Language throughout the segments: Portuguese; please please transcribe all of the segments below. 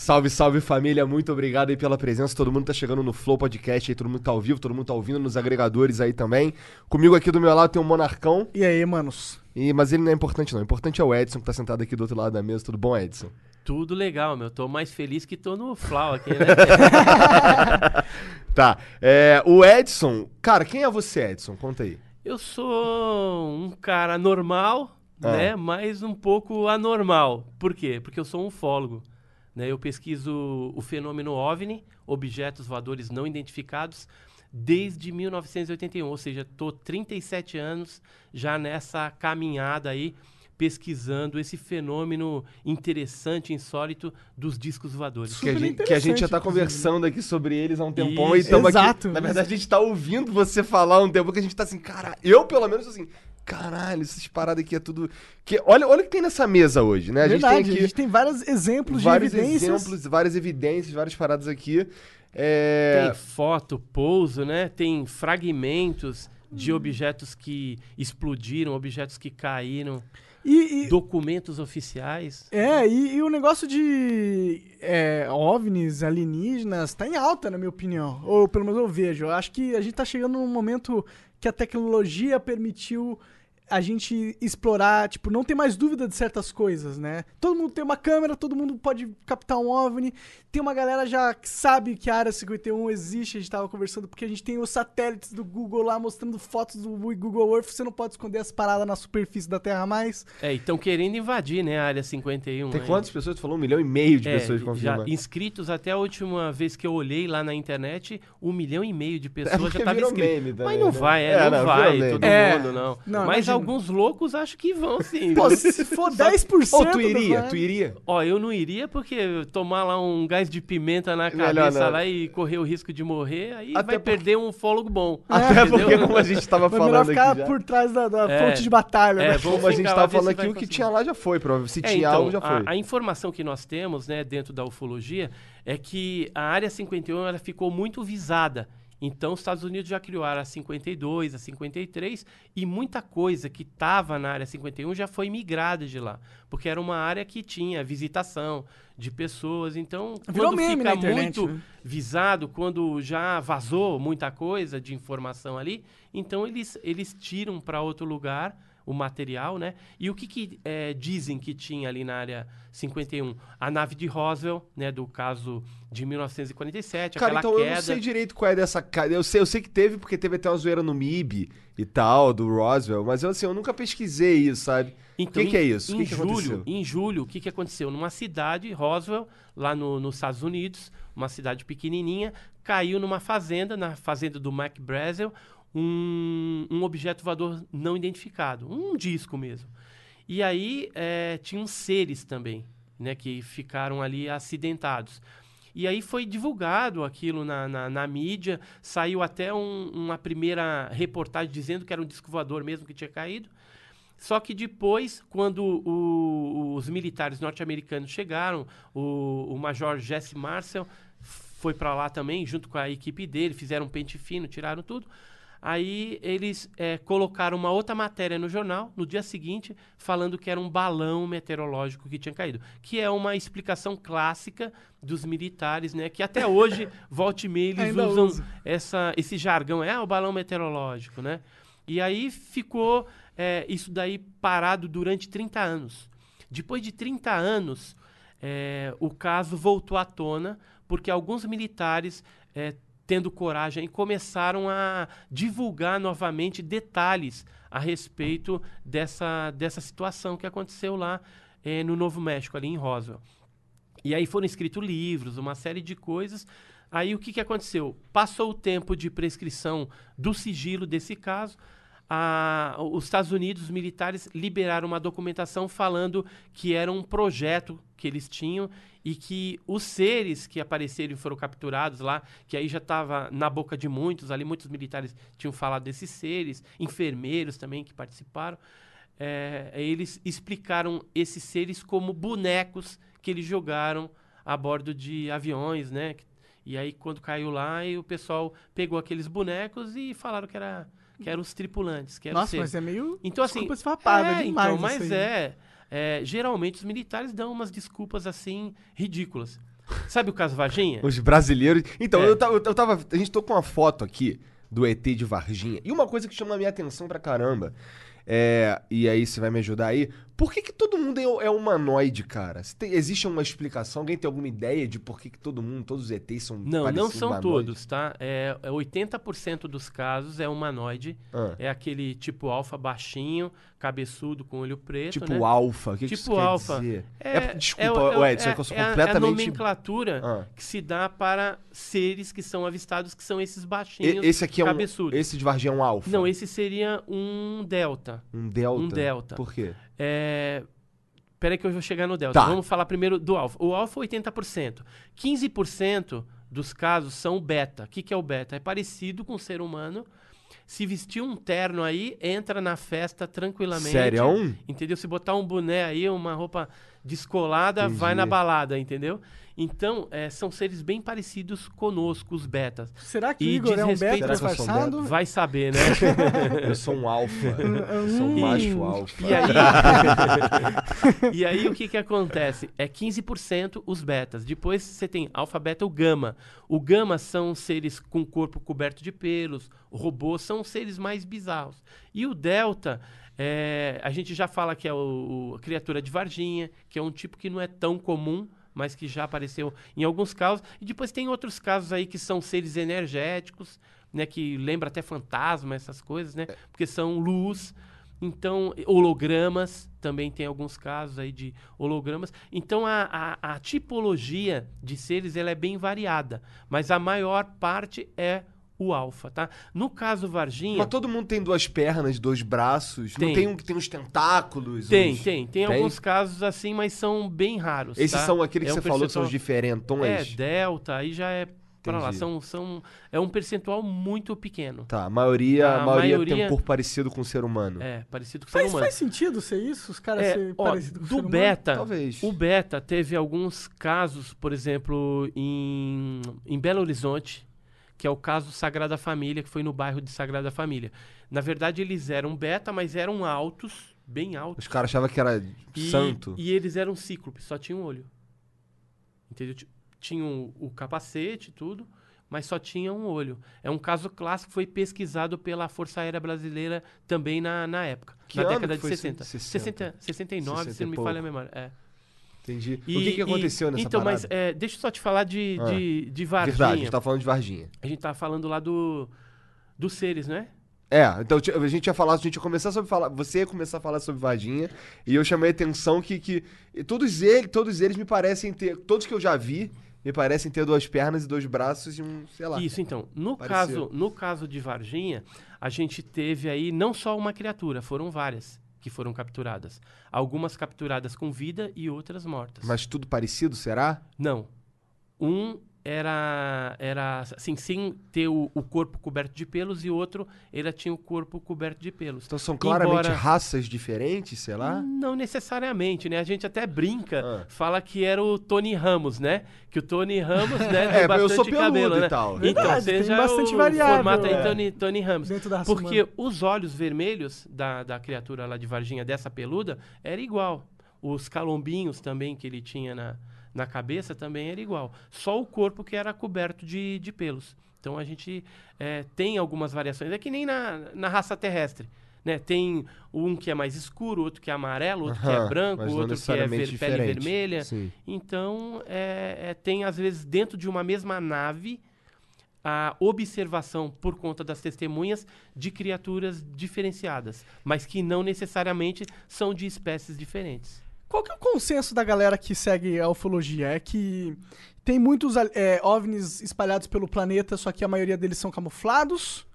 Salve, salve família, muito obrigado aí pela presença. Todo mundo tá chegando no Flow Podcast aí, todo mundo tá ao vivo, todo mundo tá ouvindo nos agregadores aí também. Comigo aqui do meu lado tem o Monarcão. E aí, manos? E, mas ele não é importante não, o importante é o Edson que tá sentado aqui do outro lado da mesa. Tudo bom, Edson? Tudo legal, meu. Tô mais feliz que tô no Flau aqui, né? tá, é, o Edson, cara, quem é você, Edson? Conta aí. Eu sou um cara normal, Ah. né? Mas um pouco anormal. Por quê? Porque eu sou um ufólogo. Né? Eu pesquiso o fenômeno OVNI, objetos voadores não identificados, desde 1981. Ou seja, tô 37 anos já nessa caminhada aí, pesquisando esse fenômeno interessante, insólito dos discos voadores. Que a, gente, que a gente já tá interessante, conversando aqui sobre eles há um tempão e Isso. estamos aqui. Exato. Na verdade, a gente tá ouvindo você falar há um tempo que a gente tá assim, cara, eu pelo menos assim, caralho, essas paradas aqui é tudo. Que, olha, olha o que tem nessa mesa hoje, né? A gente Verdade, tem a aqui gente tem vários exemplos vários de evidências. exemplos, várias evidências, várias paradas aqui. É... Tem foto, pouso, né? Tem fragmentos de objetos que explodiram, objetos que caíram, E, e- documentos oficiais. é, e, e o negócio de é, OVNIs, alienígenas, tá em alta, na minha opinião. Ou pelo menos eu vejo. Eu acho que a gente tá chegando num momento que a tecnologia permitiu a gente explorar, tipo, não ter mais dúvida de certas coisas, né? Todo mundo tem uma câmera, todo mundo pode captar um OVNI. Tem uma galera já que sabe que a Área 51 existe, a gente tava conversando, porque a gente tem os satélites do Google lá mostrando fotos do Google Earth, você não pode esconder as paradas na superfície da Terra mais. É, e estão querendo invadir, né, a área 51. Tem aí. quantas pessoas? Tu falou um milhão e meio de É, pessoas já confirmadas. inscritos até a última vez que eu olhei lá na internet, um milhão e meio de pessoas É já estavam virou inscritos. meme também, Mas não né? vai, é, É, não, não, vai, todo. É. mundo não. Não, Mas imagina. Alguns loucos acho que vão sim. Pô, se for 10%. Ou tu iria? vai. Tu iria? Ó, eu não iria porque tomar lá um gás de pimenta na cabeça não. lá e correr o risco de morrer, aí Até vai porque- perder um fólogo bom. Até entendeu? porque, como a gente tava Vai falando ficar aqui já, por trás da, da É. fonte de batalha, É, né? como a gente ficar tava falando aqui, o que tinha lá já foi, provavelmente. Se É, tinha então, algo, já a- foi. A, informação que nós temos, né, dentro da ufologia, é que a área 51 ela ficou muito visada. Então, os Estados Unidos já criou a área 52, a 53, e muita coisa que estava na área 51 já foi migrada de lá. Porque era uma área que tinha visitação de pessoas. Então, Virou quando fica internet, muito né? visado, quando já vazou muita coisa de informação ali, então eles, eles tiram para outro lugar o material, né? E o que, que eh, dizem que tinha ali na área 51? A nave de Roswell, né? Do caso de 1947, Cara, então eu queda. não sei direito qual é dessa. Eu sei, eu sei que teve, porque teve até uma zoeira no MIB e tal, do Roswell, mas eu, assim, eu nunca pesquisei isso, sabe? Então, o que, que é isso? Em que, julho, em julho, o que, que aconteceu? Numa cidade, Roswell, lá no- nos Estados Unidos, uma cidade pequenininha, caiu numa fazenda, na fazenda do Mac Brazel, um, um objeto voador não identificado, um disco mesmo. E aí eh, tinham seres também, né, que ficaram ali acidentados. E aí foi divulgado aquilo na, na, na mídia, saiu até um- uma primeira reportagem dizendo que era um disco voador mesmo que tinha caído. Só que depois, quando o- os militares norte-americanos chegaram, o, o major Jesse Marcel foi para lá também, junto com a equipe dele, fizeram um pente fino, tiraram tudo. Aí eles eh, colocaram uma outra matéria no jornal, no dia seguinte, falando que era um balão meteorológico que tinha caído. Que é uma explicação clássica dos militares, né? Que até hoje, volta e meia, eles usam usa. essa, esse jargão. É o balão meteorológico, né? E aí ficou é, isso daí parado durante 30 anos. Depois de 30 anos, é, o caso voltou à tona porque alguns militares, é, tendo coragem, começaram a divulgar novamente detalhes a respeito dessa, dessa situação que aconteceu lá é, no Novo México, ali em Roswell. E aí foram escritos livros, uma série de coisas. Aí o que, que aconteceu? Passou o tempo de prescrição do sigilo desse caso. a- os Estados Unidos, os militares, liberaram uma documentação falando que era um projeto que eles tinham e que os seres que apareceram e foram capturados lá, que aí já estava na boca de muitos, ali muitos militares tinham falado desses seres, enfermeiros também que participaram, é, eles explicaram esses seres como bonecos que eles jogaram a bordo de aviões, né? E aí, quando caiu lá, e o pessoal pegou aqueles bonecos e falaram que, era, que eram os tripulantes. Que eram Nossa, mas é meio. Então, assim. desculpa é, então, mas aí. é, é, Geralmente os militares dão umas desculpas assim, ridículas. Sabe o caso Varginha? Os brasileiros. Então, É. eu, tava, eu tava. A gente tô com uma foto aqui do ET de Varginha. E uma coisa que chama a minha atenção pra caramba. É, e aí você vai me ajudar aí. Por que, que todo mundo é, é humanoide, cara? Tem- existe uma explicação? Alguém tem alguma ideia de por que, que todo mundo, todos os ETs são Não, não são humanoides? todos, tá? É, é 80% dos casos é humanoide. Ah. É aquele tipo alfa baixinho, cabeçudo, com olho preto, Tipo né? alfa. O que, que Tipo isso alfa. dizer? É, desculpa, é, o- o Edson, é, é- que eu sou é a- É a completamente. nomenclatura Ah. que se dá para seres que são avistados, que são esses E- baixinhos, esse aqui é um. cabeçudos. Esse de Varginha é um alfa. Não, esse seria um delta. Um delta. um delta. Por quê? É... Peraí que eu vou chegar no delta. Tá. Vamos falar primeiro do alfa. O alfa é 80%. 15% dos casos são beta. O que, que é o beta? É parecido com o ser humano. Se vestir um terno aí, entra na festa tranquilamente. Sério? Entendeu? Se botar um boné aí, uma roupa descolada, Entendi. vai na balada, entendeu? Então, é, são seres bem parecidos conosco, os betas. Será que o E Igor é um beta disfarçado? Vai saber, né? Eu sou um alfa. Eu sou um macho alfa. E aí, e aí o que que acontece? É 15% os betas. Depois você tem alfa, beta ou gama. O gama são seres com corpo coberto de pelos. Robôs são seres mais bizarros. E o delta, é, a gente já fala que é o, o- criatura de Varginha, que é um tipo que não é tão comum, mas que já apareceu em alguns casos. E depois tem outros casos aí que são seres energéticos, né, que lembra até fantasma, essas coisas, né? Porque são luz. Então, hologramas, também tem alguns casos aí de hologramas. Então, a, a, a tipologia de seres ela é bem variada, mas a maior parte é o alfa, tá? No caso Varginha, Mas todo mundo tem duas pernas, dois braços. Não Tem. tem um que tem uns tentáculos. tem, uns- tem, tem, alguns casos assim, mas são bem raros. Esses tá? são aqueles É que um você falou que são os percentual- diferentões. É, delta, aí já é pra lá. São, são, é um percentual muito pequeno. Tá, a maioria, A a maioria, tem maioria- um corpo parecido com o ser humano. É, parecido com o ser Faz, humano. faz sentido ser isso? Os caras É, serem parecidos com o ser do humano? beta, Talvez. o beta teve alguns casos, por exemplo, em, em Belo Horizonte, que é o caso Sagrada Família, que foi no bairro de Sagrada Família. Na verdade, eles eram beta, mas eram altos, bem altos. Os caras achavam que era E, santo. E eles eram cíclopes, só tinham um olho. Entendeu? Ti- Tinham o capacete e tudo, mas só tinha um olho. É um caso clássico, foi pesquisado pela Força Aérea Brasileira também na, na época, Que na década que de foi 60. isso? 60. 69, 60 se não me falha a memória. É. Entendi. E- o que, que e- aconteceu nessa Então, mas parada? é, deixa eu só te falar de, Ah. de, de Varginha. Verdade, a gente tá falando de Varginha. A gente tá falando lá do, dos seres, né? É, então a gente ia falar, a gente ia começar sobre falar, você ia começar a falar sobre Varginha, e eu chamei a atenção que, que todos eles, todos eles me parecem ter, todos que eu já vi, me parecem ter duas pernas e dois braços e um, sei lá. Isso, então. No Pareceu. caso, no caso de Varginha, a gente teve aí não só uma criatura, foram várias que foram capturadas. Algumas capturadas com vida e outras mortas. Mas tudo parecido, será? Não. Um era, era assim, sem ter o, o corpo coberto de pelos e outro, ele tinha o corpo coberto de pelos. Então são claramente Embora- raças diferentes, sei lá? Não necessariamente, né? A gente até brinca, Ah. fala que era o Tony Ramos, né? Que o Tony Ramos, né, É, tem eu bastante sou peludo cabelo, e né? tal. Então, Verdade, tem seja bastante o variável, formato aí é. Tony, Tony Ramos. Dentro da raça Porque humana. os olhos vermelhos da, da criatura lá de Varginha, dessa peluda, era igual. Os calombinhos também que ele tinha na, na cabeça também era igual. Só o corpo que era coberto de, de pelos. Então a gente é, tem algumas variações. É que nem na, na raça terrestre. Né? Tem um que é mais escuro, outro que é amarelo, outro que é branco, outro que é ver, pele vermelha. Sim. Então, é, é, tem às vezes dentro de uma mesma nave a observação por conta das testemunhas de criaturas diferenciadas, mas que não necessariamente são de espécies diferentes. Qual que é o consenso da galera que segue a ufologia? É que tem muitos é, OVNIs espalhados pelo planeta, só que a maioria deles são camuflados?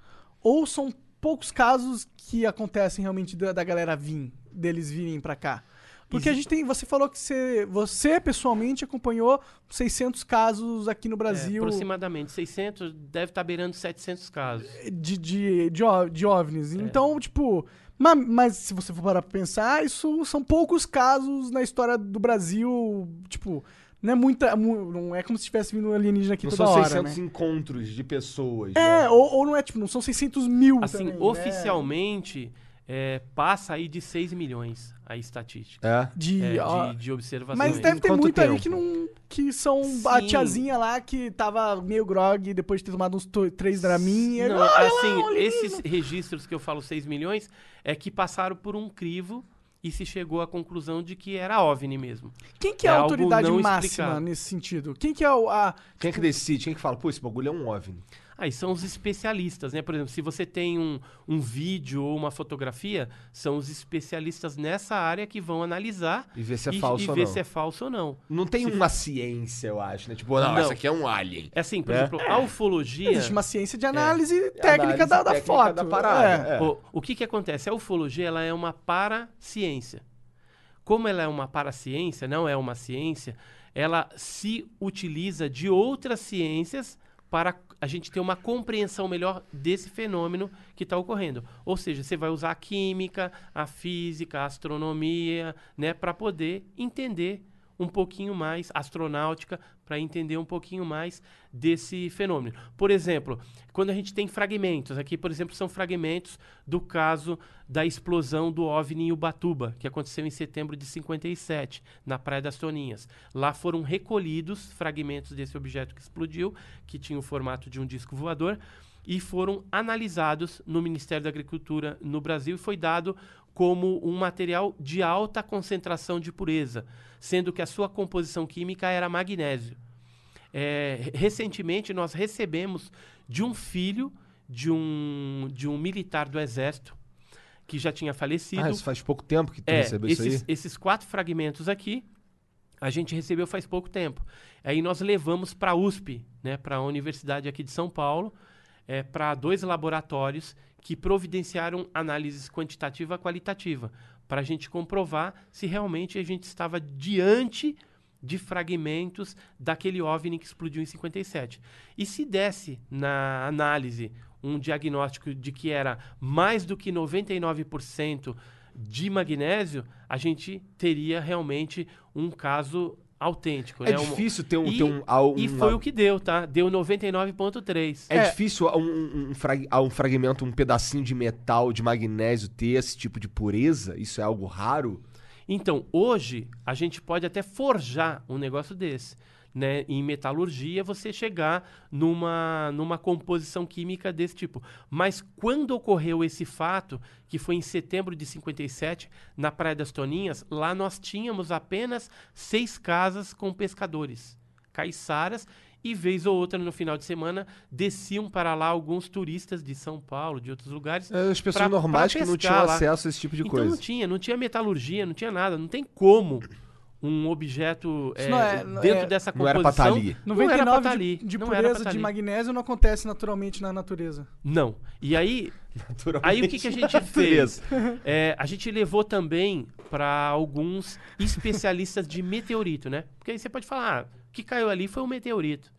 Ou são poucos casos que acontecem realmente da, da galera vir, deles virem pra cá. Porque a gente tem, você falou que você, você pessoalmente acompanhou 600 casos aqui no É, Brasil aproximadamente 600, deve estar beirando 700 casos. de, de, de, de OVNIs. É. Então, tipo, ma- mas, se você for parar pra pensar, isso são poucos casos na história do Brasil, tipo, não é muita, mu- não é como se tivesse vindo um alienígena aqui Não toda são hora, 600 né? encontros de pessoas. É, né? ou, ou não é, tipo, não são 600 mil Assim, também, né? É, passa aí de 6 milhões a estatística É. De, é, ó, de, de observações. Mas deve ter Quanto muito aí tempo? que não. que são a Sim. tiazinha lá que tava meio grog depois de ter tomado uns três Dramin. e- Não, "Ah, assim, lá, esses registros que eu falo 6 milhões é que passaram por um crivo e se chegou à conclusão de que era OVNI mesmo. Quem que é, é a autoridade máxima explicado. nesse sentido? Quem que é o, a. Quem é que decide? Quem é que fala, pô, esse bagulho é um OVNI? Aí são os especialistas, né? Por exemplo, se você tem um, um vídeo ou uma fotografia, são os especialistas nessa área que vão analisar E ver se é e, falso e ou ver não. se é falso ou não. Não tem Se- uma ciência, eu acho, né? Tipo, não, Não. essa aqui é um alien. É assim, por Né? exemplo, a ufologia. Existe uma ciência de análise técnica É. Análise da, da técnica foto. da parada, É. é. O, o que que acontece? A ufologia ela é uma paraciência. Como ela é uma paraciência, não é uma ciência, ela se utiliza de outras ciências para a gente ter uma compreensão melhor desse fenômeno que está ocorrendo. Ou seja, você vai usar a química, a física, a astronomia, né, para poder entender um pouquinho mais, astronáutica, para entender um pouquinho mais desse fenômeno. Por exemplo, quando a gente tem fragmentos, aqui, por exemplo, são fragmentos do caso da explosão do OVNI em Ubatuba, que aconteceu em setembro de 57, na Praia das Toninhas. Lá foram recolhidos fragmentos desse objeto que explodiu, que tinha o formato de um disco voador, e foram analisados no Ministério da Agricultura no Brasil e foi dado como um material de alta concentração de pureza, sendo que a sua composição química era magnésio. É, recentemente nós recebemos de um filho de um, de um militar do Exército que já tinha falecido. Ah, isso faz pouco tempo que tu É, recebeu isso esses, aí? esses quatro fragmentos aqui, a gente recebeu faz pouco tempo. Aí nós levamos para a USP, né, para a Universidade aqui de São Paulo, é, para dois laboratórios que providenciaram análises quantitativa e qualitativa, para a gente comprovar se realmente a gente estava diante de fragmentos daquele OVNI que explodiu em 57. E se desse na análise um diagnóstico de que era mais do que 99% de magnésio, a gente teria realmente um caso autêntico. É né? Um- difícil ter um. e, ter um, um- e foi o que deu, tá? Deu 99,3. É, É. difícil um, um, um frag- um fragmento, um pedacinho de metal, de magnésio ter esse tipo de pureza? Isso é algo raro? Então, hoje, a gente pode até forjar um negócio desse. Né? Em metalurgia, você chegar numa, numa composição química desse tipo. Mas quando ocorreu esse fato, que foi em setembro de 57, na Praia das Toninhas, lá nós tínhamos apenas seis casas com pescadores, caiçaras, e vez ou outra no final de semana desciam para lá alguns turistas de São Paulo, de outros lugares. É, As pessoas pra- normais pra que não tinham lá. acesso a esse tipo de Então coisa. não tinha, não tinha metalurgia, não tinha nada. Não tem como um objeto é, não é- dentro é- dessa não era pra composição... ali. Não era pra 99 tá de, ali. de pra pureza tá de ali. magnésio não acontece naturalmente na natureza. Não. E aí, Naturalmente. aí o que, que a gente fez? É, a gente levou também para alguns especialistas de meteorito, né? Porque aí você pode falar, ah, o que caiu ali foi um meteorito.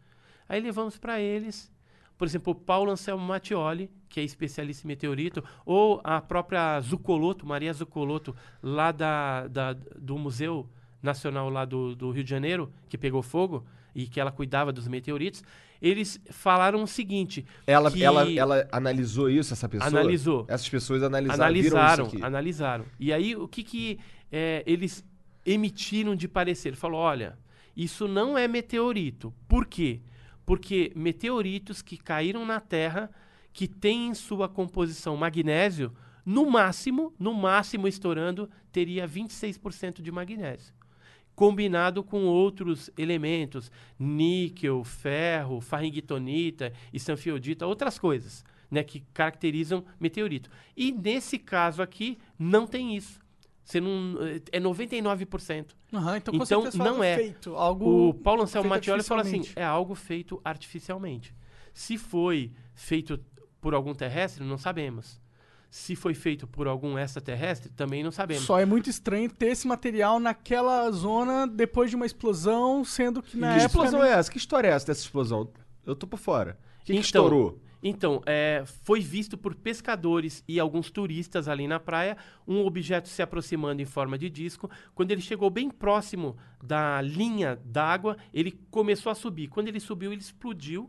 Aí levamos para eles, por exemplo, o Paulo Anselmo Mattioli, que é especialista em meteorito, ou a própria Zucoloto, Maria Zucoloto, lá da, da- do Museu Nacional lá do, do Rio de Janeiro, que pegou fogo e que ela cuidava dos meteoritos, eles falaram o seguinte, Ela, ela, ela analisou isso, essa pessoa? Analisou. Essas pessoas analisaram, analisaram, analisaram. E aí o que que é, eles emitiram de parecer? Falou, olha, isso não é meteorito. Por quê? Porque meteoritos que caíram na Terra, que têm em sua composição magnésio, no máximo, no máximo estourando, teria 26% de magnésio. Combinado com outros elementos, níquel, ferro, farringitonita, estanfiodita, outras coisas, né, que caracterizam meteorito. E nesse caso aqui, não tem isso. Você não, é 99%. Aham, então, Então, certeza não é. feito. Algo O Paulo Anselmo Mattioli fala assim: é algo feito artificialmente. Se foi feito por algum terrestre, não sabemos. Se foi feito por algum extraterrestre, também não sabemos. Só é muito estranho ter esse material naquela zona depois de uma explosão, sendo que na que época... explosão é essa? Que história é essa dessa explosão? Eu tô por fora. O que, que Então, estourou? Então, é, foi visto por pescadores e alguns turistas ali na praia um objeto se aproximando em forma de disco. Quando ele chegou bem próximo da linha d'água, ele começou a subir. Quando ele subiu, ele explodiu.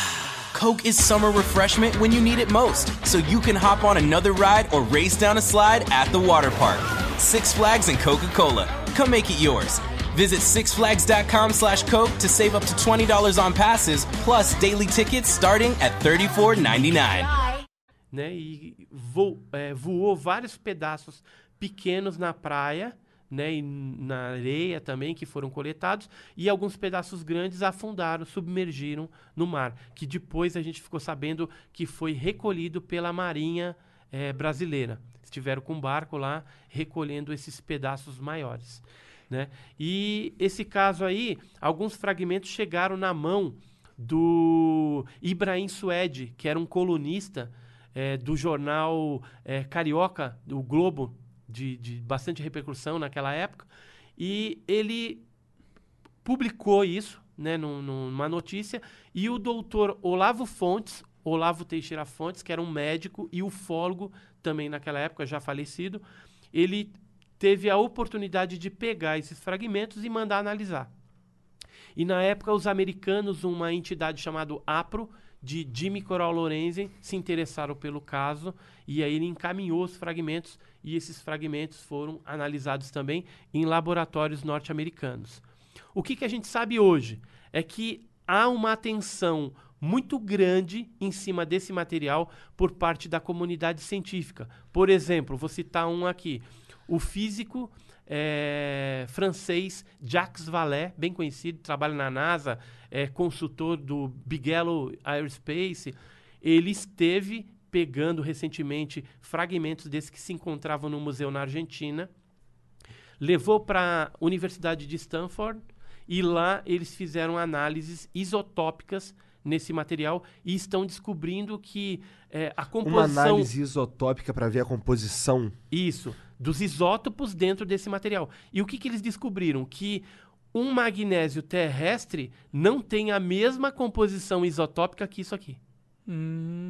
Coke is summer refreshment when you need it most, so you can hop on another ride or race down a slide at the water park. Six Flags and Coca Cola. Come make it yours. Visit sixflags.com slash Coke to save up to $20 on passes, plus daily tickets starting at $34.99. né? E vo- é, voou vários pedaços pequenos na praia, né? E na areia também que foram coletados e alguns pedaços grandes afundaram, submergiram no mar, que depois a gente ficou sabendo que foi recolhido pela Marinha é, brasileira. Estiveram com um barco lá recolhendo esses pedaços maiores. Né? E esse caso aí, alguns fragmentos chegaram na mão do Ibrahim Suede, que era um colunista eh, do jornal eh, Carioca, do Globo, de, de bastante repercussão naquela época, e ele publicou isso né, num- numa notícia, e o doutor Olavo Fontes, Olavo Teixeira Fontes, que era um médico e ufólogo também naquela época, já falecido, ele teve a oportunidade de pegar esses fragmentos e mandar analisar. E na época, os americanos, uma entidade chamada APRO, de Jimmy Coral Lorenzen, se interessaram pelo caso e aí ele encaminhou os fragmentos e esses fragmentos foram analisados também em laboratórios norte-americanos. O que, que a gente sabe hoje é que há uma atenção muito grande em cima desse material por parte da comunidade científica. Por exemplo, vou citar um aqui. O físico eh, francês Jacques Vallée, bem conhecido, trabalha na NASA, é consultor do Bigelow Aerospace. Ele esteve pegando recentemente fragmentos desses que se encontravam no museu na Argentina, levou para a Universidade de Stanford e lá eles fizeram análises isotópicas nesse material e estão descobrindo que eh, a Uma composição análise isotópica pra ver a composição. isso, dos isótopos dentro desse material. E o que, que eles descobriram? Que um magnésio terrestre não tem a mesma composição isotópica que isso aqui.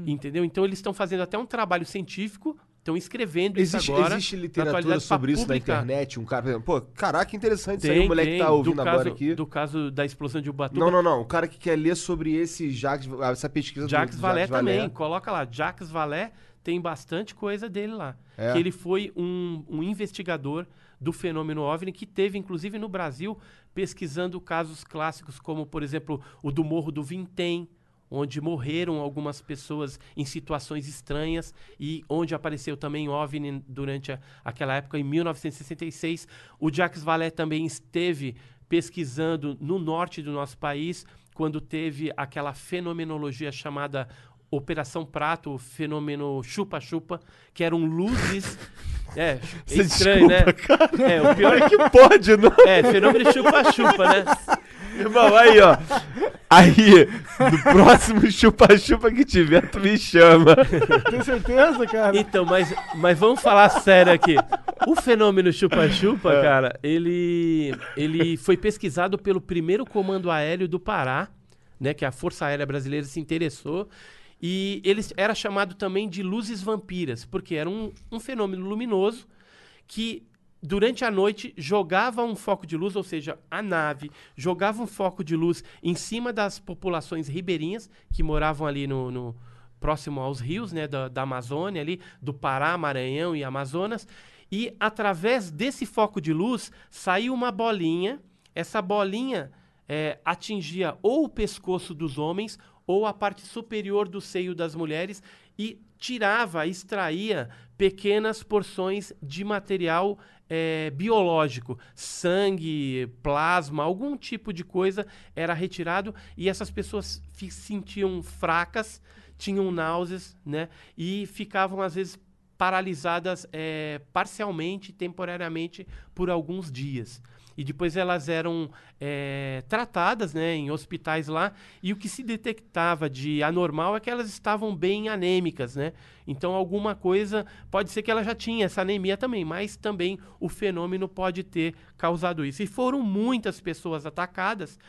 Entendeu? Então eles estão fazendo até um trabalho científico, estão escrevendo Existe, isso agora. existe na literatura sobre isso na publicar. internet? Um cara, por exemplo, pô, caraca, interessante isso aí, Tem, o moleque tem, tá ouvindo do agora caso, aqui. Do caso da explosão de Ubatuba. Não, não, não. O cara que quer ler sobre esse Jacques, essa pesquisa Jacques do Vallée Jacques também, Vallée. coloca lá. Jacques Vallée tem bastante coisa dele lá. É? Que ele foi um, um investigador do fenômeno OVNI que teve, inclusive, no Brasil, pesquisando casos clássicos como, por exemplo, o do Morro do Vintém, onde morreram algumas pessoas em situações estranhas e onde apareceu também OVNI durante a- aquela época, em 1966. O Jacques Vallée também esteve pesquisando no norte do nosso país, quando teve aquela fenomenologia chamada Operação Prato, o fenômeno chupa-chupa, que eram luzes. É, é Você estranho, né? É, o pior é que. Que pode, não? É, fenômeno chupa-chupa, né? Irmão, aí, ó. Aí, no próximo chupa-chupa que tiver, tu me chama. Tem certeza, cara? Então, mas, mas vamos falar sério aqui. O fenômeno chupa-chupa, É. cara, ele, ele foi pesquisado pelo primeiro comando aéreo do Pará, né? Que a Força Aérea Brasileira se interessou. E ele era chamado também de luzes vampiras, porque era um, um fenômeno luminoso que durante a noite jogava um foco de luz, ou seja, a nave jogava um foco de luz em cima das populações ribeirinhas que moravam ali no, no- próximo aos rios, né, da, da Amazônia ali, do Pará, Maranhão e Amazonas. E através desse foco de luz saiu uma bolinha. Essa bolinha é, atingia ou o pescoço dos homens ou a parte superior do seio das mulheres e tirava, extraía pequenas porções de material é, biológico, sangue, plasma, algum tipo de coisa era retirado e essas pessoas se sentiam fracas, tinham náuseas, né? E ficavam às vezes paralisadas é, parcialmente, temporariamente, por alguns dias. E depois elas eram é, tratadas né, em hospitais lá. E o que se detectava de anormal é que elas estavam bem anêmicas. Né? Então, alguma coisa. Pode ser que ela já tinha essa anemia também, mas também o fenômeno pode ter causado isso. E foram muitas pessoas atacadas.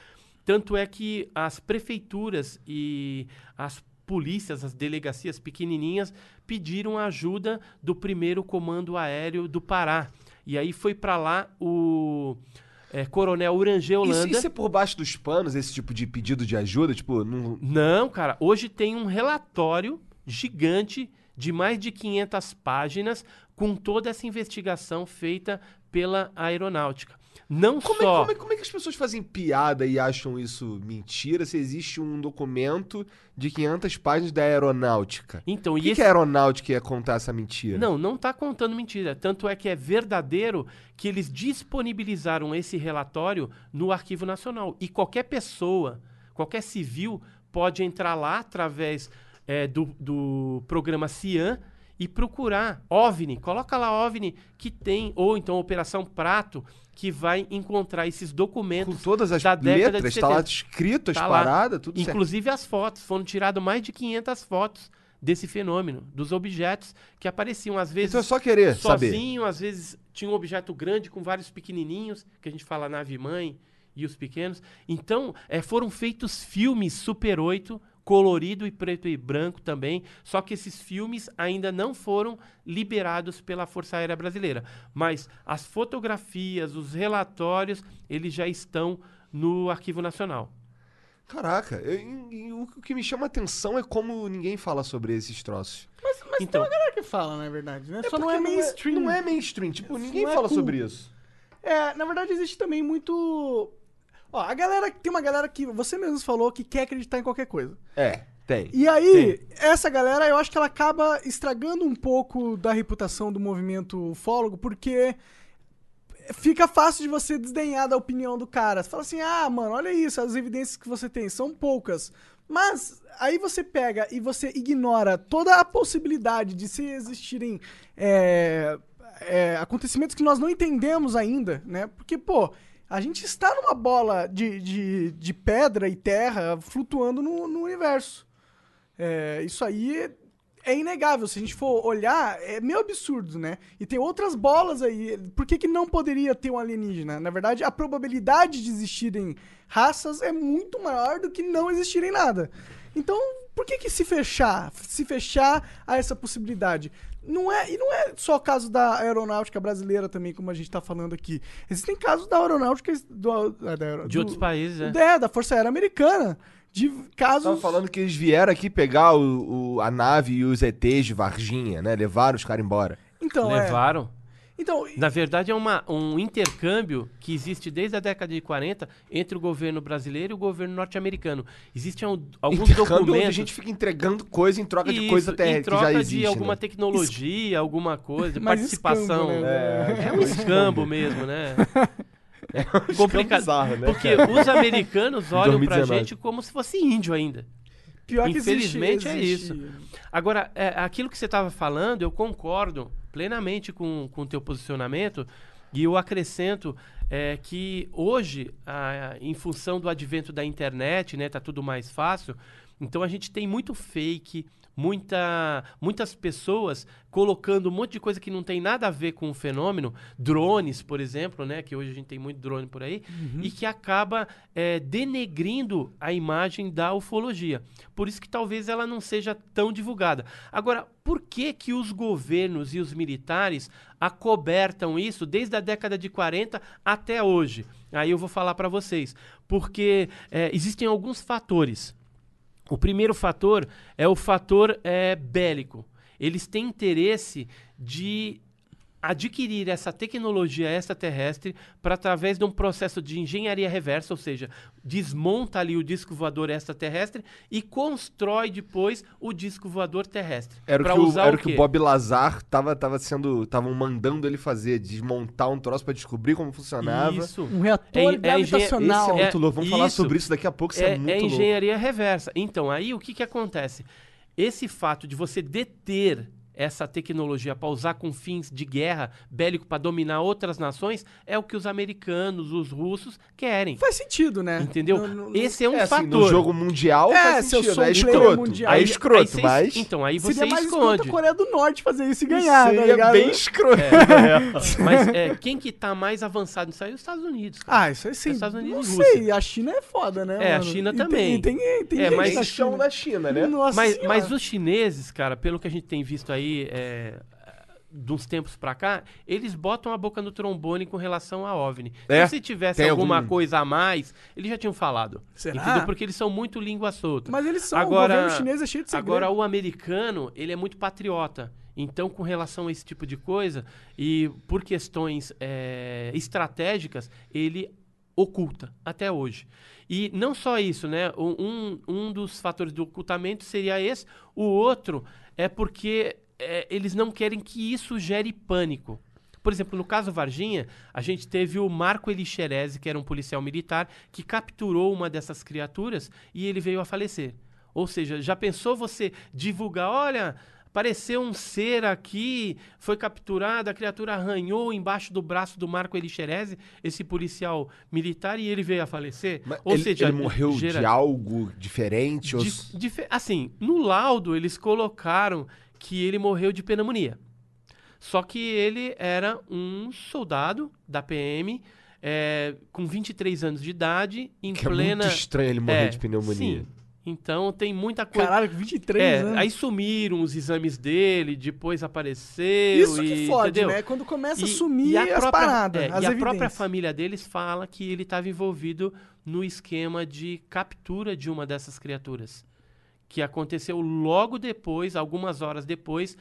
Tanto é que as prefeituras e as polícias, as delegacias pequenininhas, pediram ajuda do primeiro comando aéreo do Pará. E aí foi para lá o é, Coronel Urangê Holanda. Isso, isso é por baixo dos panos, esse tipo de pedido de ajuda? Tipo, não... Não, cara. Hoje tem um relatório gigante de mais de 500 páginas com toda essa investigação feita pela aeronáutica. Não Como, só. é, como, é, como é que as pessoas fazem piada e acham isso mentira se existe um documento de 500 páginas da aeronáutica? Então, e que, esse- que a aeronáutica ia contar essa mentira? Não, não está contando mentira. Tanto é que é verdadeiro que eles disponibilizaram esse relatório no Arquivo Nacional. E qualquer pessoa, qualquer civil, pode entrar lá através é, do, do programa CIAN e procurar OVNI. Coloca lá OVNI que tem, ou então Operação Prato, que vai encontrar esses documentos Com todas as da letras, de tá lá 70. escrito as Tá paradas, tudo certo. Inclusive as fotos. Foram tiradas mais de 500 fotos desse fenômeno, dos objetos que apareciam às vezes Então é só querer saber. sozinho, às vezes tinha um objeto grande com vários pequenininhos, que a gente fala nave-mãe e os pequenos. Então, eh, foram feitos filmes Super 8, colorido e preto e branco também, só que esses filmes ainda não foram liberados pela Força Aérea Brasileira. Mas as fotografias, os relatórios, eles já estão no Arquivo Nacional. Caraca, eu- e- e o que me chama a atenção é como ninguém fala sobre esses troços. então, É que fala, na verdade, né? Só não porque é mainstream. Não é, mainstream, tipo, ninguém não é fala cool. sobre isso. É, na verdade existe também muito. Ó, a galera. Tem uma galera que você mesmo falou que quer acreditar em qualquer coisa. É, tem. E aí, essa galera, eu acho que ela acaba estragando um pouco da reputação do movimento ufólogo, porque fica fácil de você desdenhar da opinião do cara. Você fala assim, ah, mano, olha isso, as evidências que você tem são poucas. Mas aí você pega e você ignora toda a possibilidade de se existirem é, é, acontecimentos que nós não entendemos ainda, né? Porque, pô, a gente está numa bola de, de, de pedra e terra flutuando no, no universo. É, isso aí é inegável. Se a gente for olhar, é meio absurdo, né? E tem outras bolas aí. Por que, que não poderia ter um alienígena? Na verdade, a probabilidade de existirem raças é muito maior do que não existirem nada. Então, por que, que se fechar? Se fechar a essa possibilidade? Não é, e não é só o caso da aeronáutica brasileira também, como a gente está falando aqui. Existem casos da aeronáutica do, da aero- de outros do- países, né? é, da Força Aérea Americana. De casos. Tava falando que eles vieram aqui pegar o, o- a nave e os ETs de Varginha, né? Levaram os caras embora. Então, é. Então, Na verdade, é uma, um intercâmbio que existe desde a década de 40 entre o governo brasileiro e o governo norte-americano. Existem al- alguns onde documentos. a gente fica entregando coisa em troca de Isso, coisa até em que troca já existe, de alguma né? tecnologia, alguma coisa, de Mas participação. escambo, né? É um escambo mesmo, né? É complicado. bizarro, né, Porque os americanos olham pra 2019. gente como se fosse índio ainda. pior que existe- Infelizmente é existe- isso. Agora, é, aquilo que você estava falando, eu concordo plenamente com o teu posicionamento e eu acrescento é, que hoje, a- em função do advento da internet, né, tá tudo mais fácil, então a gente tem muito fake, muita, muitas pessoas colocando um monte de coisa que não tem nada a ver com o fenômeno, drones, por exemplo, né, que hoje a gente tem muito drone por aí, e que acaba é, denegrindo a imagem da ufologia. Por isso que talvez ela não seja tão divulgada. Agora, por que que os governos e os militares acobertam isso desde a década de 40 até hoje? Aí eu vou falar para vocês. Porque é, existem alguns fatores. O primeiro fator é o fator é, bélico. Eles têm interesse de adquirir essa tecnologia extraterrestre para através de um processo de engenharia reversa, ou seja, desmonta ali o disco voador extraterrestre e constrói depois o disco voador terrestre. Era que o, era o que o Bob Lazar tava, tava sendo. Estavam mandando ele fazer, desmontar um troço pra descobrir como funcionava. Isso. Um reator É- é gravitacional. Esse é muito É, louco. Vamos falar isso. sobre isso daqui a pouco. Isso é, é, muito é louco. engenharia reversa. Então, aí o que, que acontece? Esse fato de você deter essa tecnologia para usar com fins de guerra bélico para dominar outras nações é o que os americanos, os russos querem. Faz sentido, né? Entendeu? No- no- Esse é um É, assim, fator. no jogo mundial É, faz se eu sentido. sou é um escroto. mundial. É Aí- escroto, aí mas... Então, aí você Seria mais escroto esconde. a Coreia do Norte fazer isso e ganhar, tá Seria ligado? bem escroto. Mas é, quem que tá mais avançado nisso aí é os Estados Unidos. cara. Ah, isso aí sim. Estados Unidos Não e Rússia. sei, a China é foda, né? É, a mano? China E também. Tem, tem, tem É, gente mas- chão China. da China, né? Nossa Mas, senhora. mas os chineses, cara, pelo que a gente tem visto aí, é, de uns tempos pra cá, eles botam a boca no trombone com relação a OVNI. É? Se tivesse Tem alguma algum- coisa a mais, eles já tinham falado. Será? Entendeu? Porque eles são muito língua solta. Mas eles são, Agora- o governo chinês é cheio de segredo. Agora, o americano, ele é muito patriota. Então, com relação a esse tipo de coisa, e por questões é, estratégicas, ele oculta até hoje. E não só isso, né? O- Um, um dos fatores do ocultamento seria esse. O outro é porque é, eles não querem que isso gere pânico. Por exemplo, no caso Varginha, a gente teve o Marco Elixerese, que era um policial militar, que capturou uma dessas criaturas e ele veio a falecer. Ou seja, já pensou você divulgar, olha, apareceu um ser aqui, foi capturado, a criatura arranhou embaixo do braço do Marco Elixerese, esse policial militar, e ele veio a falecer? Mas Ou ele, seja, ele morreu gera- de algo diferente? ou... Dif- dife- assim, no laudo eles colocaram que ele morreu de pneumonia. Só que ele era um soldado da PM, é, com 23 anos de idade, em Que é plena. muito estranho ele morrer É, de pneumonia. Sim. Então tem muita coisa. Caralho, 23 é, anos. aí sumiram os exames dele, depois apareceu. Isso que e, fode, entendeu? né? Quando começa a E- sumir e a as própria- paradas, é, as e a própria família deles fala que ele estava envolvido no esquema de captura de uma dessas criaturas. Que aconteceu logo depois, algumas horas depois,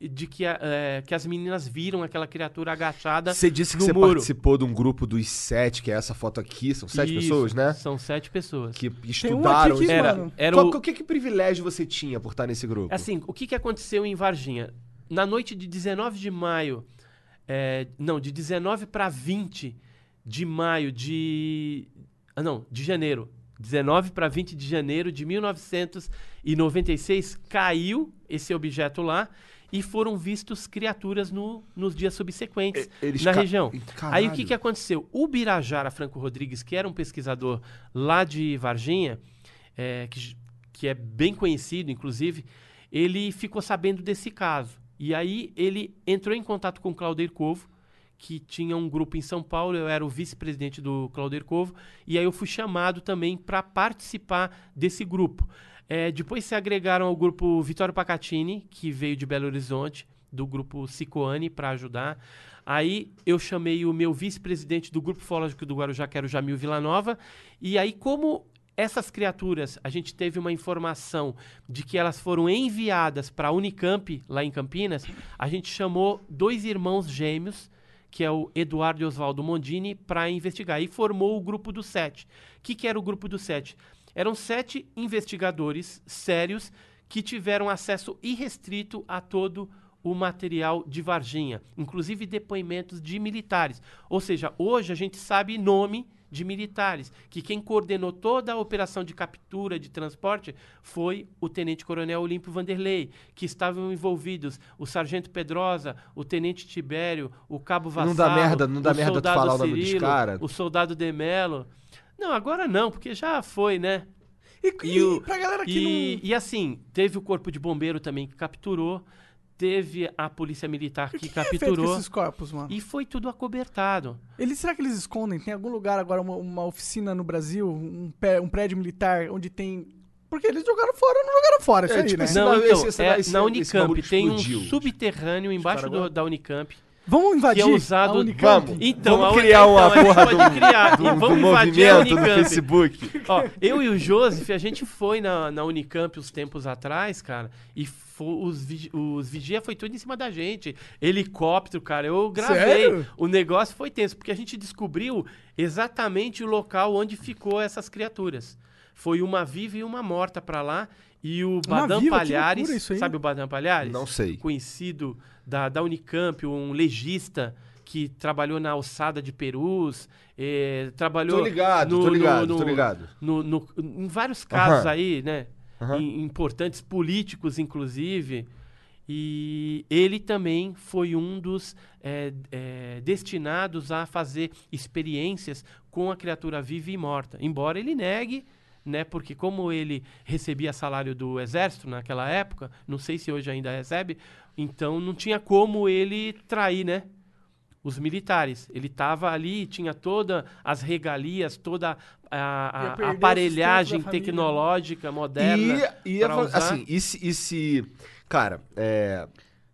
de que, é, que as meninas viram aquela criatura agachada. Você disse que no você muro. participou de um grupo dos sete, que é essa foto aqui. São sete Isso, pessoas, né? São sete pessoas. Que um estudaram que, isso. Era- mano, Era Qual, o- que, que privilégio você tinha por estar nesse grupo? Assim, o que, que aconteceu em Varginha? Na noite de 19 de maio, é, não, de 19 para 20 de maio de. Ah, não, de janeiro. 19 para 20 de janeiro de 1996, caiu esse objeto lá e foram vistos criaturas no- nos dias subsequentes E- eles na ca- região. Caralho. Aí o que, que aconteceu? O Birajara Franco Rodrigues, que era um pesquisador lá de Varginha, é, que, que é bem conhecido, inclusive, ele ficou sabendo desse caso. E aí ele entrou em contato com o Claudir Covo, que tinha um grupo em São Paulo, eu era o vice-presidente do Claudir Covo, e aí eu fui chamado também para participar desse grupo. É, depois se agregaram ao grupo Vitório Pacatini, que veio de Belo Horizonte, do grupo Cicoane, para ajudar. Aí eu chamei o meu vice-presidente do Grupo Ufológico do Guarujá, que era o Jamil Villanova, e aí como essas criaturas, a gente teve uma informação de que elas foram enviadas para a Unicamp, lá em Campinas, a gente chamou dois irmãos gêmeos, que é o Eduardo e Oswaldo Mondini, para investigar. E formou o grupo do Sete. O que, que era o grupo do Sete? Eram sete investigadores sérios que tiveram acesso irrestrito a todo o material de Varginha, inclusive depoimentos de militares. Ou seja, hoje a gente sabe nome de militares, que quem coordenou toda a operação de captura, de transporte, foi o tenente-coronel Olímpio Vanderlei, que estavam envolvidos o sargento Pedrosa, o tenente Tibério, o cabo Vassalo, Não dá merda- não dá o merda tu soldado falar o nome dos Cirilo, cara? o soldado Demelo. Não, agora não, porque já foi, né? E, E e o- pra galera que E, não... e assim, teve o corpo de bombeiro também que capturou, teve a polícia militar que, que, é capturou esses corpos, mano? e foi tudo acobertado. Eles, será que eles escondem? Tem algum lugar agora, uma, uma oficina no Brasil, um, pé- um prédio militar, onde tem... Porque eles jogaram fora ou não jogaram fora, isso É, aí, tipo né? esse- Não, esse- então, esse- é, esse- na esse Unicamp tem um explodiu. subterrâneo embaixo do- da Unicamp Vamos invadir que é usado. a Unicamp? Vamos. Então, Vamos a- criar então, uma a gente porra pode do- criar, do, e do vamos invadir a movimento no Unicamp. Facebook. Ó, eu e o Joseph, a gente foi na, na Unicamp uns tempos atrás, cara, e os, vigi- os vigia foi tudo em cima da gente. Helicóptero, cara, eu gravei. Sério? O negócio foi tenso, porque a gente descobriu exatamente o local onde ficou essas criaturas. Foi uma viva e uma morta pra lá. E o Uma Badam viva? Palhares, sabe o Badam Palhares? Não sei. Conhecido da, da Unicamp, um legista que trabalhou na alçada de Perus, eh, trabalhou Tô ligado, no- tô ligado, no- tô ligado. no- no- em vários casos Aham. aí, né? Aham. Im- importantes políticos, inclusive. E ele também foi um dos eh, eh, destinados a fazer experiências com a criatura viva e morta. Embora ele negue, né? Porque como ele recebia salário do exército naquela época, não sei se hoje ainda recebe, então não tinha como ele trair, né? os militares. Ele estava ali, tinha todas as regalias, toda a, a- aparelhagem né? tecnológica moderna. E, e assim, e se, e se- Cara, é.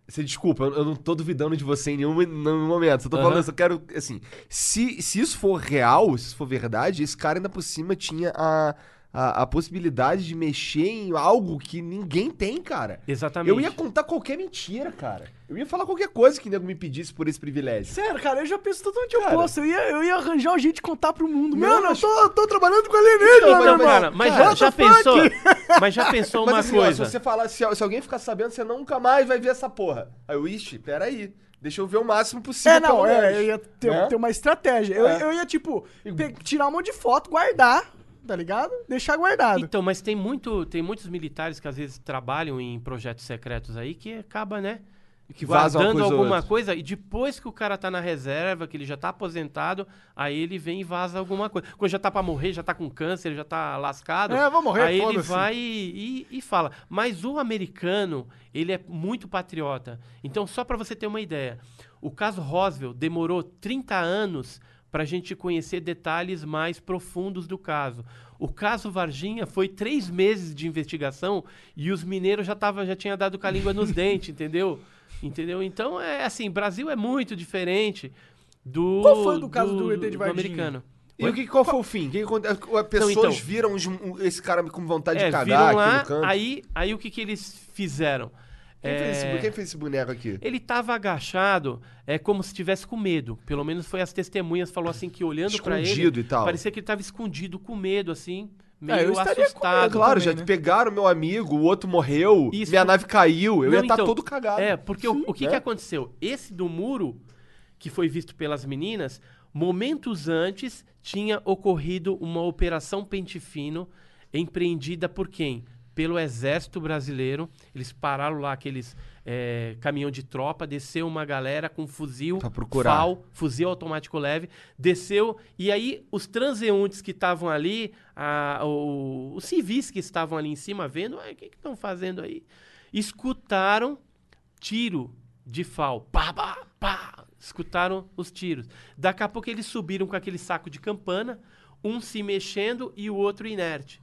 Você desculpa, eu eu não tô duvidando de você em nenhum, nenhum momento. Só tô Aham. falando, eu só quero. Assim, se, se isso for real, se isso for verdade, esse cara ainda por cima tinha a, a, a possibilidade de mexer em algo que ninguém tem, cara. Exatamente. Eu ia contar qualquer mentira, cara. Eu ia falar qualquer coisa que nego me pedisse por esse privilégio. Sério, cara, eu já penso totalmente Cara. oposto. Eu ia, eu ia arranjar um jeito de contar pro mundo. Não, Mano, mas- eu tô, tô trabalhando com alienígena, Então, meu mas-. Cara, mas What já, já pensou? Mas já pensou Mas uma assim, ó, coisa? se você falar, se, se alguém ficar sabendo, você nunca mais vai ver essa porra. Aí eu, ixi, peraí. Deixa eu ver o máximo possível. É, não, é, eu ia ter, Né? ter uma estratégia. Eu, É. eu ia, tipo, pe- tirar um monte de foto, guardar, tá ligado? Deixar guardado. Então, mas tem, muito, tem muitos militares que às vezes trabalham em projetos secretos aí que acaba, né? Que guardando alguma outra. coisa e depois que o cara tá na reserva, que ele já tá aposentado, aí ele vem e vaza alguma coisa. Quando já tá pra morrer, já tá com câncer, já tá lascado. É, vou morrer, Aí ele vai e, e- e fala. Mas o americano, ele é muito patriota. Então, só pra você ter uma ideia, o caso Roswell demorou 30 anos pra gente conhecer detalhes mais profundos do caso. O caso Varginha foi três meses de investigação e os mineiros já, tava, já tinham dado com a língua nos dentes, entendeu? Entendeu? Então, é assim, Brasil é muito diferente do, Qual foi do caso do ET de Varginha? americano. E o que, qual foi o fim? Que que aconte- As pessoas então- viram os- um- esse cara com vontade É, de cagar viram aqui lá, no canto? aí, aí o que, que eles fizeram? Quem, É, fez esse, quem fez esse boneco aqui? Ele estava agachado, é como se estivesse com medo. Pelo menos foi as testemunhas falou assim que olhando para ele, Escondido e tal. parecia que ele estava escondido com medo assim, É, meio eu estaria com assustado. medo. Claro, também, já né? pegaram meu amigo, o outro morreu, Isso. minha nave caiu, eu Não, ia estar então, todo cagado. É, porque o, o que, né? que aconteceu? Esse do muro, que foi visto pelas meninas, momentos antes tinha ocorrido uma operação Pente Fino empreendida por quem? Pelo Exército Brasileiro. Eles pararam lá aqueles é, caminhão de tropa, desceu uma galera com fuzil. FAL, fuzil automático leve, desceu, e aí os transeuntes que estavam ali, a- o- os civis que estavam ali em cima vendo, "Ué, o que estão fazendo aí? Escutaram tiro de FAL, pá, pá, pá, escutaram os tiros. Daqui a pouco eles subiram com aquele saco de campana, um se mexendo e o outro inerte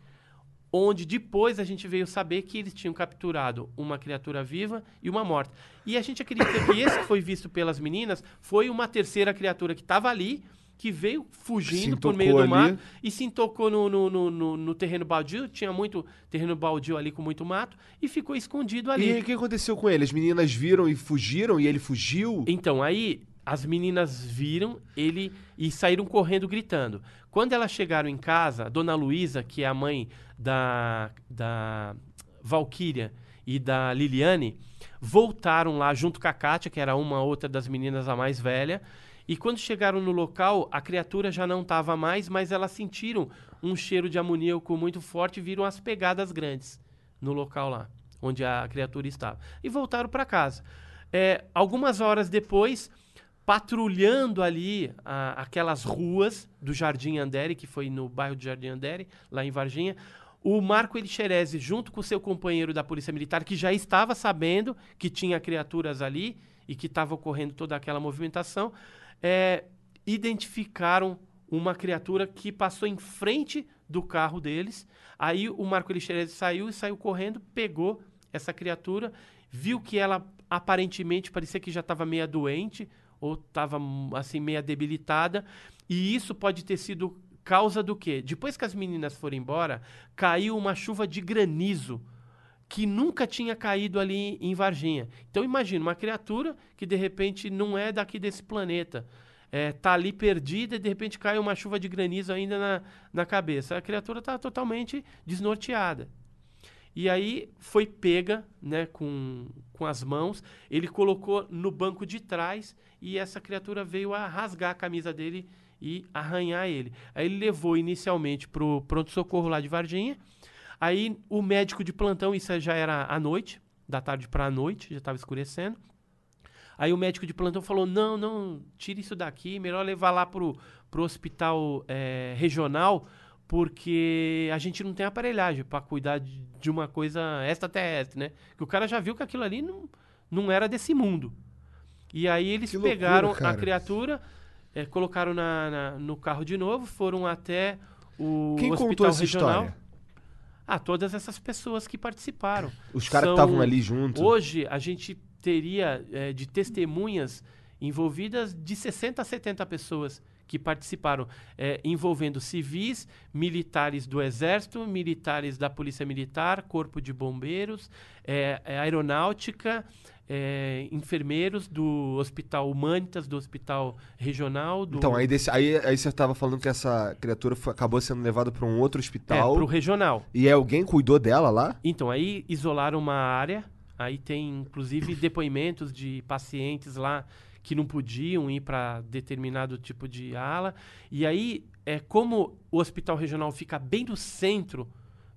onde depois a gente veio saber que eles tinham capturado uma criatura viva e uma morta. E a gente acredita que esse que foi visto pelas meninas foi uma terceira criatura que estava ali, que veio fugindo por meio do ali. mato e se intocou no, no, no, no- no terreno baldio, tinha muito terreno baldio ali com muito mato, e ficou escondido ali. E o que aconteceu com ele? As meninas viram e fugiram e ele fugiu? Então, aí as meninas viram ele e saíram correndo gritando. Quando elas chegaram em casa, a dona Luísa, que é a mãe da, da Valkyria e da Liliane, voltaram lá junto com a Kátia, que era uma outra das meninas a mais velha. E quando chegaram no local, a criatura já não estava mais, mas elas sentiram um cheiro de amoníaco muito forte e viram as pegadas grandes no local lá, onde a criatura estava. E voltaram para casa. É, algumas horas depois, patrulhando ali a- aquelas ruas do Jardim Andere, que foi no bairro do Jardim Andere, lá em Varginha, o Marco Elixerese, junto com seu companheiro da Polícia Militar, que já estava sabendo que tinha criaturas ali e que estava ocorrendo toda aquela movimentação, é, identificaram uma criatura que passou em frente do carro deles. Aí o Marco Elixerese saiu e saiu correndo, pegou essa criatura, viu que ela aparentemente parecia que já estava meia doente, ou estava assim meia debilitada. E isso pode ter sido causa do quê? Depois que as meninas foram embora, caiu uma chuva de granizo que nunca tinha caído ali em Varginha. Então imagina uma criatura que de repente não é daqui desse planeta. É, tá ali perdida e de repente cai uma chuva de granizo ainda na, na cabeça. A criatura está totalmente desnorteada. E aí foi pega né, com, com as mãos, ele colocou no banco de trás e essa criatura veio a rasgar a camisa dele e arranhar ele. Aí ele levou inicialmente para o pronto-socorro lá de Varginha. Aí o médico de plantão, isso já era à noite, da tarde para a noite, já estava escurecendo. Aí o médico de plantão falou: não, não, tire isso daqui, melhor levar lá pro, pro hospital é, regional, porque a gente não tem aparelhagem para cuidar de, uma coisa extraterrestre, né? Que o cara já viu que aquilo ali não, não era desse mundo. E aí eles loucura, pegaram cara. a criatura, é, colocaram na, na- no carro de novo, foram até o Quem hospital contou essa regional. história? Ah, todas essas pessoas que participaram. Os caras que estavam ali junto. Hoje a gente teria eh, de testemunhas envolvidas de 60 a 70 pessoas que participaram, eh, envolvendo civis, militares do Exército, militares da Polícia Militar, Corpo de Bombeiros, eh, eh, Aeronáutica, eh, enfermeiros do Hospital Humanitas, do Hospital Regional, do Então, aí, desse, aí, aí você tava falando que essa criatura foi- acabou sendo levada pra um outro é, hospital. pro regional. E alguém cuidou dela lá? Então, aí isolaram uma área, aí tem inclusive depoimentos de pacientes lá que não podiam ir para determinado tipo de ala. E aí, é como o hospital regional fica bem no centro,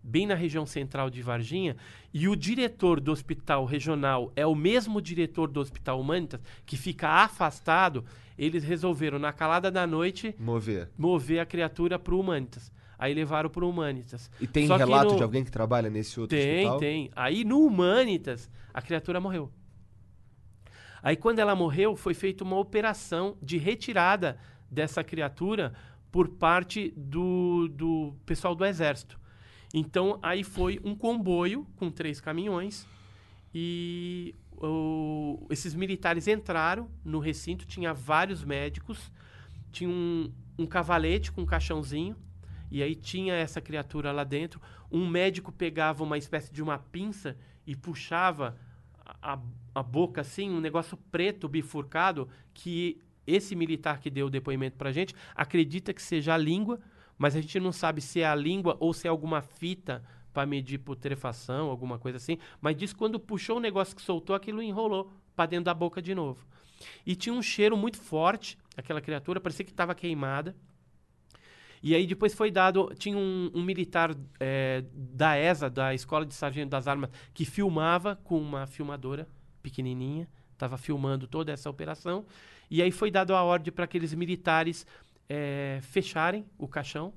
bem na região central de Varginha, e o diretor do hospital regional é o mesmo diretor do hospital Humanitas, que fica afastado, eles resolveram, na calada da noite, Mover. mover a criatura para o Humanitas. Aí levaram para o Humanitas. E tem Só relato no- de alguém que trabalha nesse outro tem, hospital? tem. Aí no Humanitas, a criatura morreu. Aí quando ela morreu, foi feita uma operação de retirada dessa criatura por parte do, do pessoal do Exército. Então aí foi um comboio com três caminhões e o- esses militares entraram no recinto, tinha vários médicos, tinha um, um cavalete com um caixãozinho, e aí tinha essa criatura lá dentro. Um médico pegava uma espécie de uma pinça e puxava a, a boca assim, um negócio preto bifurcado, que esse militar que deu o depoimento pra gente acredita que seja a língua, mas a gente não sabe se é a língua ou se é alguma fita para medir putrefação, alguma coisa assim. Mas diz que quando puxou o negócio que soltou, aquilo enrolou para dentro da boca de novo. E tinha um cheiro muito forte, aquela criatura, parecia que estava queimada. E aí depois foi dado, tinha um, um militar eh, da ESA, da Escola de Sargento das Armas, que filmava com uma filmadora pequenininha, estava filmando toda essa operação. E aí foi dado a ordem para aqueles militares eh, fecharem o caixão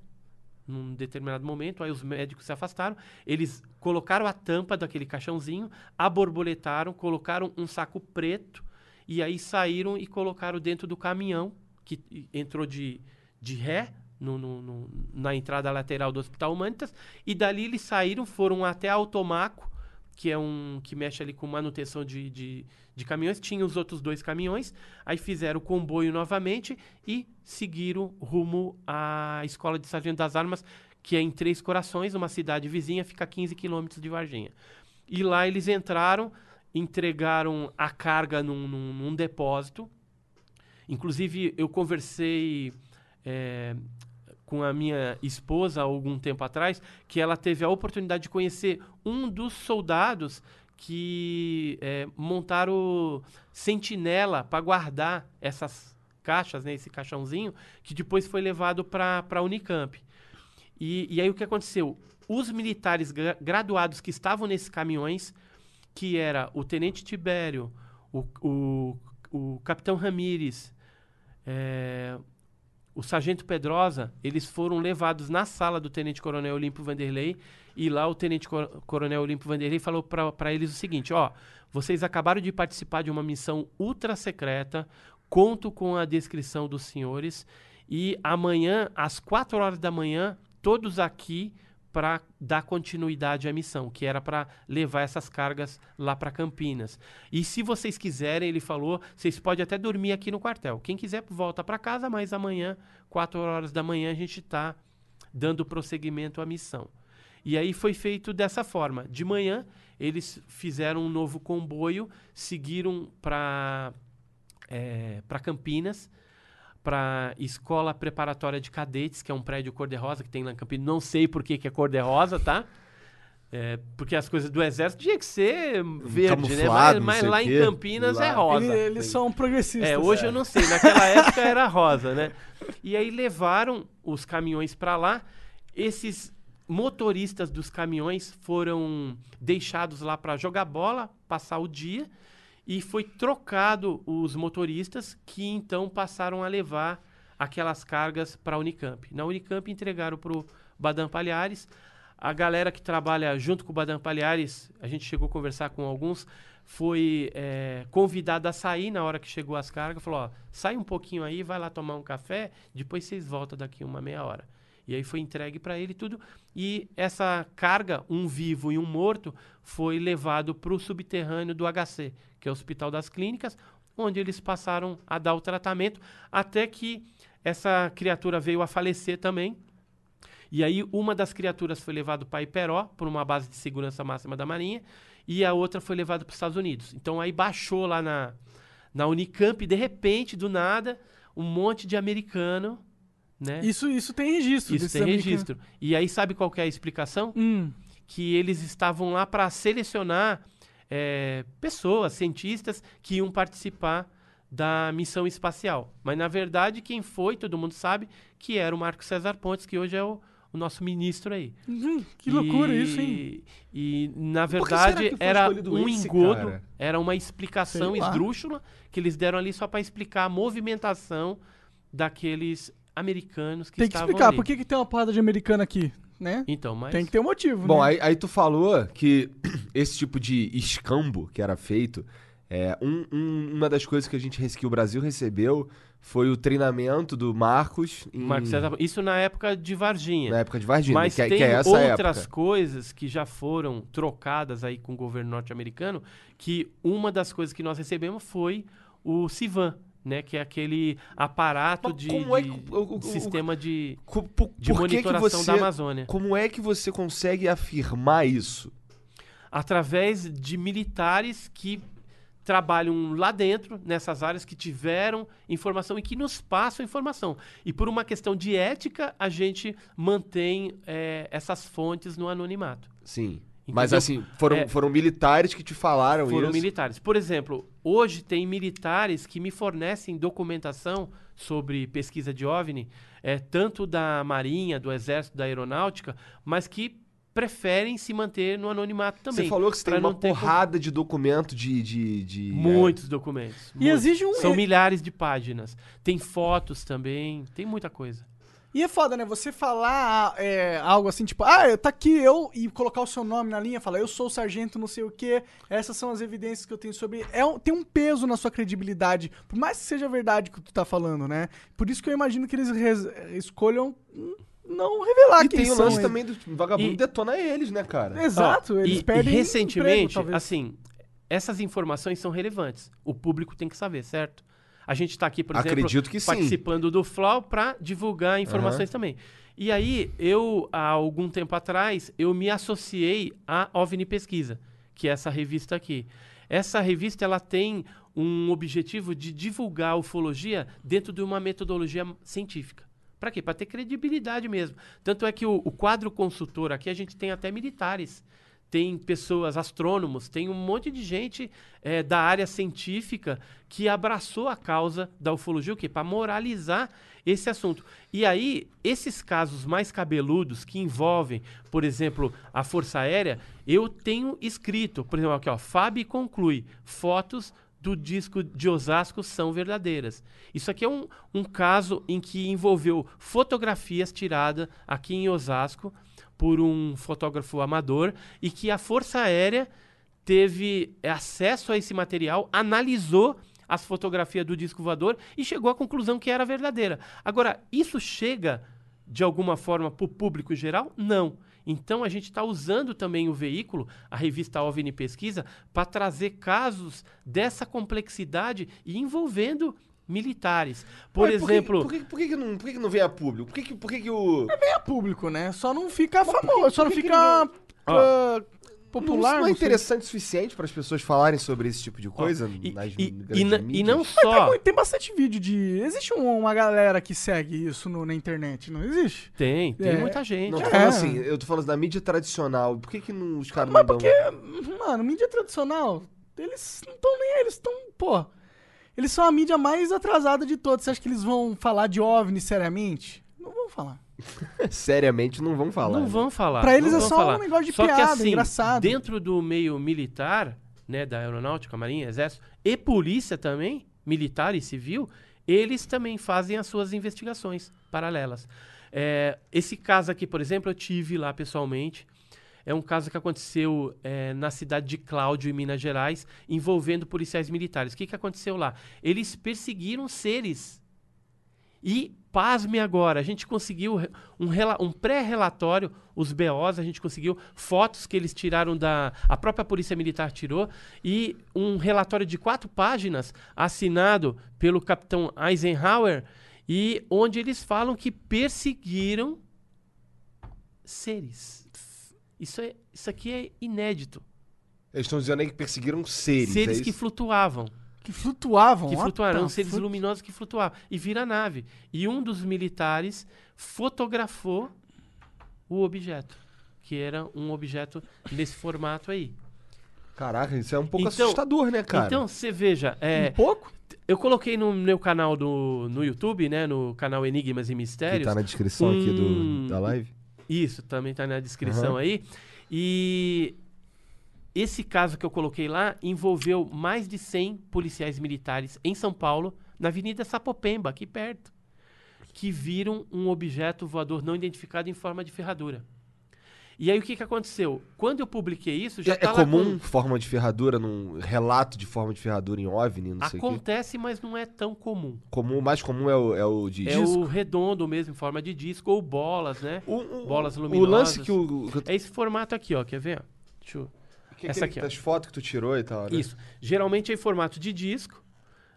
num determinado momento, aí os médicos se afastaram, eles colocaram a tampa daquele caixãozinho, aborboletaram, colocaram um saco preto e aí saíram e colocaram dentro do caminhão que entrou de, de ré no- no- no- na entrada lateral do Hospital Humanitas e dali eles saíram, foram até Automaco, que é um que mexe ali com manutenção de, de, de caminhões. Tinha os outros dois caminhões, aí fizeram o comboio novamente e seguiram rumo à Escola de Sargento das Armas, que é em Três Corações, uma cidade vizinha, fica a 15 quilômetros de Varginha. E lá eles entraram, entregaram a carga num, num- num depósito. Inclusive, eu conversei é, com a minha esposa há algum tempo atrás, que ela teve a oportunidade de conhecer um dos soldados que é, montaram sentinela para guardar essas caixas, né, esse caixãozinho, que depois foi levado para a Unicamp. E, e aí o que aconteceu? Os militares gra- graduados que estavam nesses caminhões, que era o Tenente Tibério, o, o, o Capitão Ramires, é, o Sargento Pedrosa, eles foram levados na sala do Tenente Coronel Olímpio Vanderlei e lá o Tenente Cor- Coronel Olímpio Vanderlei falou para eles o seguinte, ó, vocês acabaram de participar de uma missão ultra secreta, conto com a descrição dos senhores e amanhã, às 4 horas da manhã, todos aqui para dar continuidade à missão, que era para levar essas cargas lá para Campinas. E se vocês quiserem, ele falou, vocês podem até dormir aqui no quartel. Quem quiser volta para casa, mas amanhã, 4 horas da manhã, a gente está dando prosseguimento à missão. E aí foi feito dessa forma. De manhã, eles fizeram um novo comboio, seguiram para é, para Campinas, para Escola Preparatória de Cadetes, que é um prédio cor-de-rosa que tem lá em Campinas. Não sei por que, que é cor-de-rosa, tá? É, porque as coisas do exército tinha que ser verde, né? Mas, mas lá em. Campinas Lá. é rosa. Ele- eles são progressistas. É, hoje eu não sei. Naquela época era rosa, né? E aí levaram os caminhões para lá. Esses motoristas dos caminhões foram deixados lá para jogar bola, passar o dia. E foi trocado os motoristas que então passaram a levar aquelas cargas para a Unicamp. Na Unicamp entregaram para o Badam Palhares. A galera que trabalha junto com o Badam Palhares, a gente chegou a conversar com alguns, foi é, convidado a sair na hora que chegou as cargas. Falou: ó, sai um pouquinho aí, vai lá tomar um café, depois vocês voltam daqui uma meia hora. E aí foi entregue para ele tudo. E essa carga, um vivo e um morto, foi levado para o subterrâneo do HC, que é o Hospital das Clínicas, onde eles passaram a dar o tratamento, até que essa criatura veio a falecer também. E aí uma das criaturas foi levada para Iperó, por uma base de segurança máxima da Marinha, e a outra foi levada para os Estados Unidos. Então aí baixou lá na, na Unicamp, de repente, do nada, um monte de americano, né? Isso, isso tem registro. Isso tem americanos. registro. E aí sabe qual que é a explicação? Hum. Que eles estavam lá para selecionar é, pessoas, cientistas que iam participar da missão espacial. Mas na verdade quem foi, todo mundo sabe, que era o Marco César Pontes, que hoje é o, o nosso ministro aí. Hum, que loucura E- isso, hein? E na verdade era um engodo, cara? era uma explicação esdrúxula que eles deram ali só para explicar a movimentação daqueles americanos que Tem que estavam explicar ali. por que, que tem uma porrada de americano aqui, né? Então, mas Tem que ter um motivo, Bom, né? aí, aí tu falou que esse tipo de escambo que era feito, é, um- um- uma das coisas que a gente que o Brasil recebeu foi o treinamento do Marcos em, Marco César, isso na época de Varginha. na época de Varginha, Mas que, é- tem que é essa outras época. coisas que já foram trocadas aí com o governo norte-americano, que uma das coisas que nós recebemos foi o Civan, né, que é aquele aparato Mas de, é de que- o- o- o- sistema de, po- de por que que monitoração você- da Amazônia, Como é que você consegue afirmar isso? através de militares que trabalham lá dentro, nessas áreas que tiveram informação e que nos passam informação. E por uma questão de ética, a gente mantém eh, essas fontes no anonimato. Sim. Mas Entendeu? assim, foram, É. foram militares que te falaram Foram isso. militares. Por exemplo, hoje tem militares que me fornecem documentação sobre pesquisa de OVNI, é, tanto da Marinha, do Exército, da Aeronáutica, mas que preferem se manter no anonimato também. Você falou que você tem uma porrada de documento de. de, de Muitos documentos. E muitos. exige um- São é- milhares de páginas. Tem fotos também, tem muita coisa. E é foda, né? Você falar é, algo assim, tipo, ah, tá aqui eu, e colocar o seu nome na linha, falar, eu sou o sargento não sei o quê, essas são as evidências que eu tenho sobre. É um- tem um peso na sua credibilidade, por mais que seja verdade o que tu tá falando, né? Por isso que eu imagino que eles res- escolham não revelar E quem tem o lance eles. também do vagabundo E- detona eles, né, cara? Exato, Ó, eles e, perdem e recentemente, emprego, assim, essas informações são relevantes. O público tem que saber, certo? A gente está aqui, por exemplo, que sim. participando do Flow para divulgar informações também. E aí, eu, há algum tempo atrás, eu me associei à OVNI Pesquisa, que é essa revista aqui. Essa revista, ela tem um objetivo de divulgar a ufologia dentro de uma metodologia científica. Para quê? Para ter credibilidade mesmo. Tanto é que o, o quadro consultor aqui, a gente tem até militares tem pessoas, astrônomos, tem um monte de gente eh, da área científica que abraçou a causa da ufologia, o quê? Para moralizar esse assunto. E aí, esses casos mais cabeludos que envolvem, por exemplo, a Força Aérea, eu tenho escrito, por exemplo, aqui, ó, Fábio conclui, fotos do disco de Osasco são verdadeiras. Isso aqui é um, um caso em que envolveu fotografias tiradas aqui em Osasco por um fotógrafo amador e que a Força Aérea teve acesso a esse material, analisou as fotografias do disco voador e chegou à conclusão que era verdadeira. Agora, isso chega de alguma forma para o público geral? Não. Então a gente está usando também o veículo, a revista OVNI Pesquisa, para trazer casos dessa complexidade e envolvendo militares. Por exemplo, Por que, por que, que não, por que, não vem a público? Por que, por que, que o. É público, né? Só não fica famoso, só não por fica ah, Não, popular. não é não sei. interessante o suficiente para as pessoas falarem sobre esse tipo de coisa e, nas e- grandes e na- e mídias? não Mas tem, só. muito- tem bastante vídeo de. Existe um- uma galera que segue isso no- na internet, não existe? Tem, tem É. muita gente. Não, tô É. falando assim, eu tô falando da mídia tradicional. Por que, que não, os caras Mas não dão... porque, mano, mídia tradicional, eles não estão nem aí, eles estão, pô. Eles são a mídia mais atrasada de todas. Você acha que eles vão falar de OVNI seriamente? Não vão falar. Seriamente não vão falar. Não né? vão falar. Pra eles não é só um falar. negócio de Só que, piada, assim, engraçado. Dentro do meio militar, né, da aeronáutica, marinha, exército e polícia também, militar e civil, eles também fazem as suas investigações paralelas. É, esse caso aqui, por exemplo, eu tive lá pessoalmente. É um caso que aconteceu é, na cidade de Cláudio, em Minas Gerais, envolvendo policiais militares. O que, que aconteceu lá? Eles perseguiram seres e, pasme agora, a gente conseguiu um, um pré-relatório, os BOs, a gente conseguiu fotos que eles tiraram da. A própria Polícia Militar tirou, e um relatório de quatro páginas, assinado pelo capitão Eisenhower, e onde eles falam que perseguiram seres. Isso, é, isso aqui é inédito. Eles estão dizendo aí que perseguiram seres. seres é que flutuavam. Que flutuavam. Que flutuaram, seres fuck? luminosos que flutuavam. E vira a nave. E um dos militares fotografou o objeto. Que era um objeto nesse formato aí. Caraca, isso é um pouco Então- assustador, né, cara? Então, você veja, é, Um pouco? eu coloquei no meu canal do, no YouTube, né? No canal Enigmas e que Mistérios. tá na descrição aqui do, da live. Isso, também tá na descrição Aham. aí. E esse caso que eu coloquei lá envolveu mais de 100 policiais militares em São Paulo, na Avenida Sapopemba, aqui perto, que viram um objeto voador não identificado em forma de ferradura. E aí o que, que aconteceu? Quando eu publiquei isso, já É, é comum com- forma de ferradura, num relato de forma de ferradura em OVNI, não sei o quê? Acontece, mas não é tão comum. Comum, o mais comum é o, é o de É disco? o redondo mesmo, em forma de disco, ou bolas, né? O, o- bolas o luminosas. lance que o... É esse formato aqui, ó. Quer ver? Deixa eu... que essa aqui, ó. das fotos que tu tirou e tal, né? Isso. Geralmente é em formato de disco,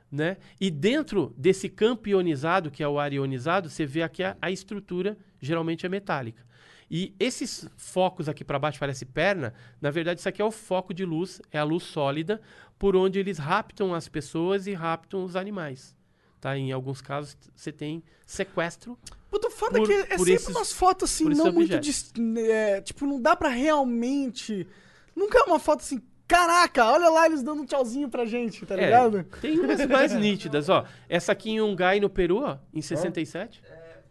né? E dentro desse campo ionizado, que é o ar ionizado, você vê aqui a, a estrutura, geralmente é metálica. E esses focos aqui para baixo, parece perna, na verdade isso aqui é o foco de luz, é a luz sólida, por onde eles raptam as pessoas e raptam os animais. Tá? Em alguns casos você tem sequestro. Puta, o foda Por- é que é por sempre esses- umas fotos assim, por não muito. dis- é, tipo, não dá pra realmente. Nunca é uma foto assim. Caraca, olha lá eles dando um tchauzinho pra gente, tá É, ligado? tem umas mais nítidas, ó. Essa aqui em Ungai, no Peru, ó, em 67.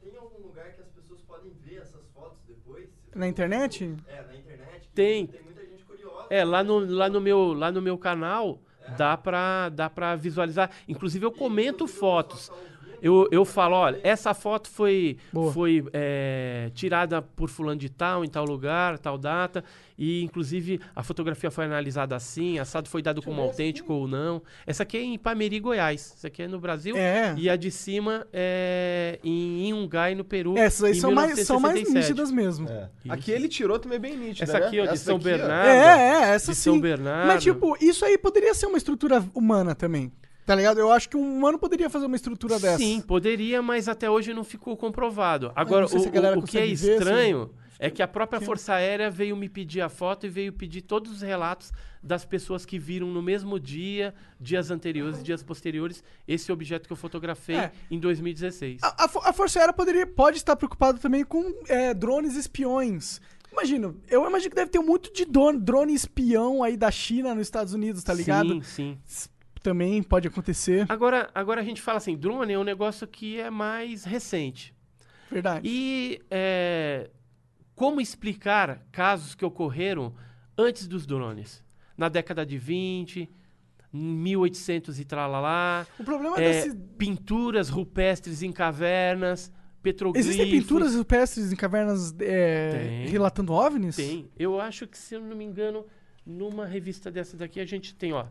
Tem algum lugar que as pessoas podem ver essas fotos depois? Na internet? É, na internet? Tem. Tem muita gente curiosa. É, lá no, lá no, meu, lá no meu canal dá pra, dá pra visualizar. Inclusive eu comento fotos. Eu, eu falo, olha, essa foto foi, Boa. foi é, tirada por fulano de tal, em tal lugar, tal data. E, inclusive, a fotografia foi analisada assim, assado foi dado como autêntico ou não. Essa aqui é em Ipameri, Goiás. Essa aqui é no Brasil. É. E a de cima é em Inhungai, no Peru. Essas aí são mais, são mais 1967. nítidas mesmo. É. Aqui ele tirou também bem nítida, Essa né? aqui, ó, de São daqui, ó. Bernardo. É, é, essa de sim. São Bernardo. Mas, tipo, isso aí poderia ser uma estrutura humana também. Tá ligado? Eu acho que um humano poderia fazer uma estrutura dessa. Sim, poderia, mas até hoje não ficou comprovado. Agora, não sei o, o- o que é consegue ver, estranho é que a própria Força Aérea veio me pedir a foto e veio pedir todos os relatos das pessoas que viram no mesmo dia, dias anteriores e dias posteriores, esse objeto que eu fotografei É. em 2016. A, a a Força Aérea poderia, pode estar preocupada também com é, drones espiões. Imagina, eu imagino que deve ter muito de drone, drone espião aí da China nos Estados Unidos, tá ligado? Sim, sim. Também pode acontecer. Agora, agora a gente fala assim, drone é um negócio que é mais recente. Verdade. E é, como explicar casos que ocorreram antes dos drones? Na década de 20, 1800 e tralalá. O problema é, desse. pinturas rupestres em cavernas, petroglifos. Existem pinturas rupestres em cavernas é, relatando OVNIs? Tem. Eu acho que, se eu não me engano, numa revista dessa daqui a gente tem, ó,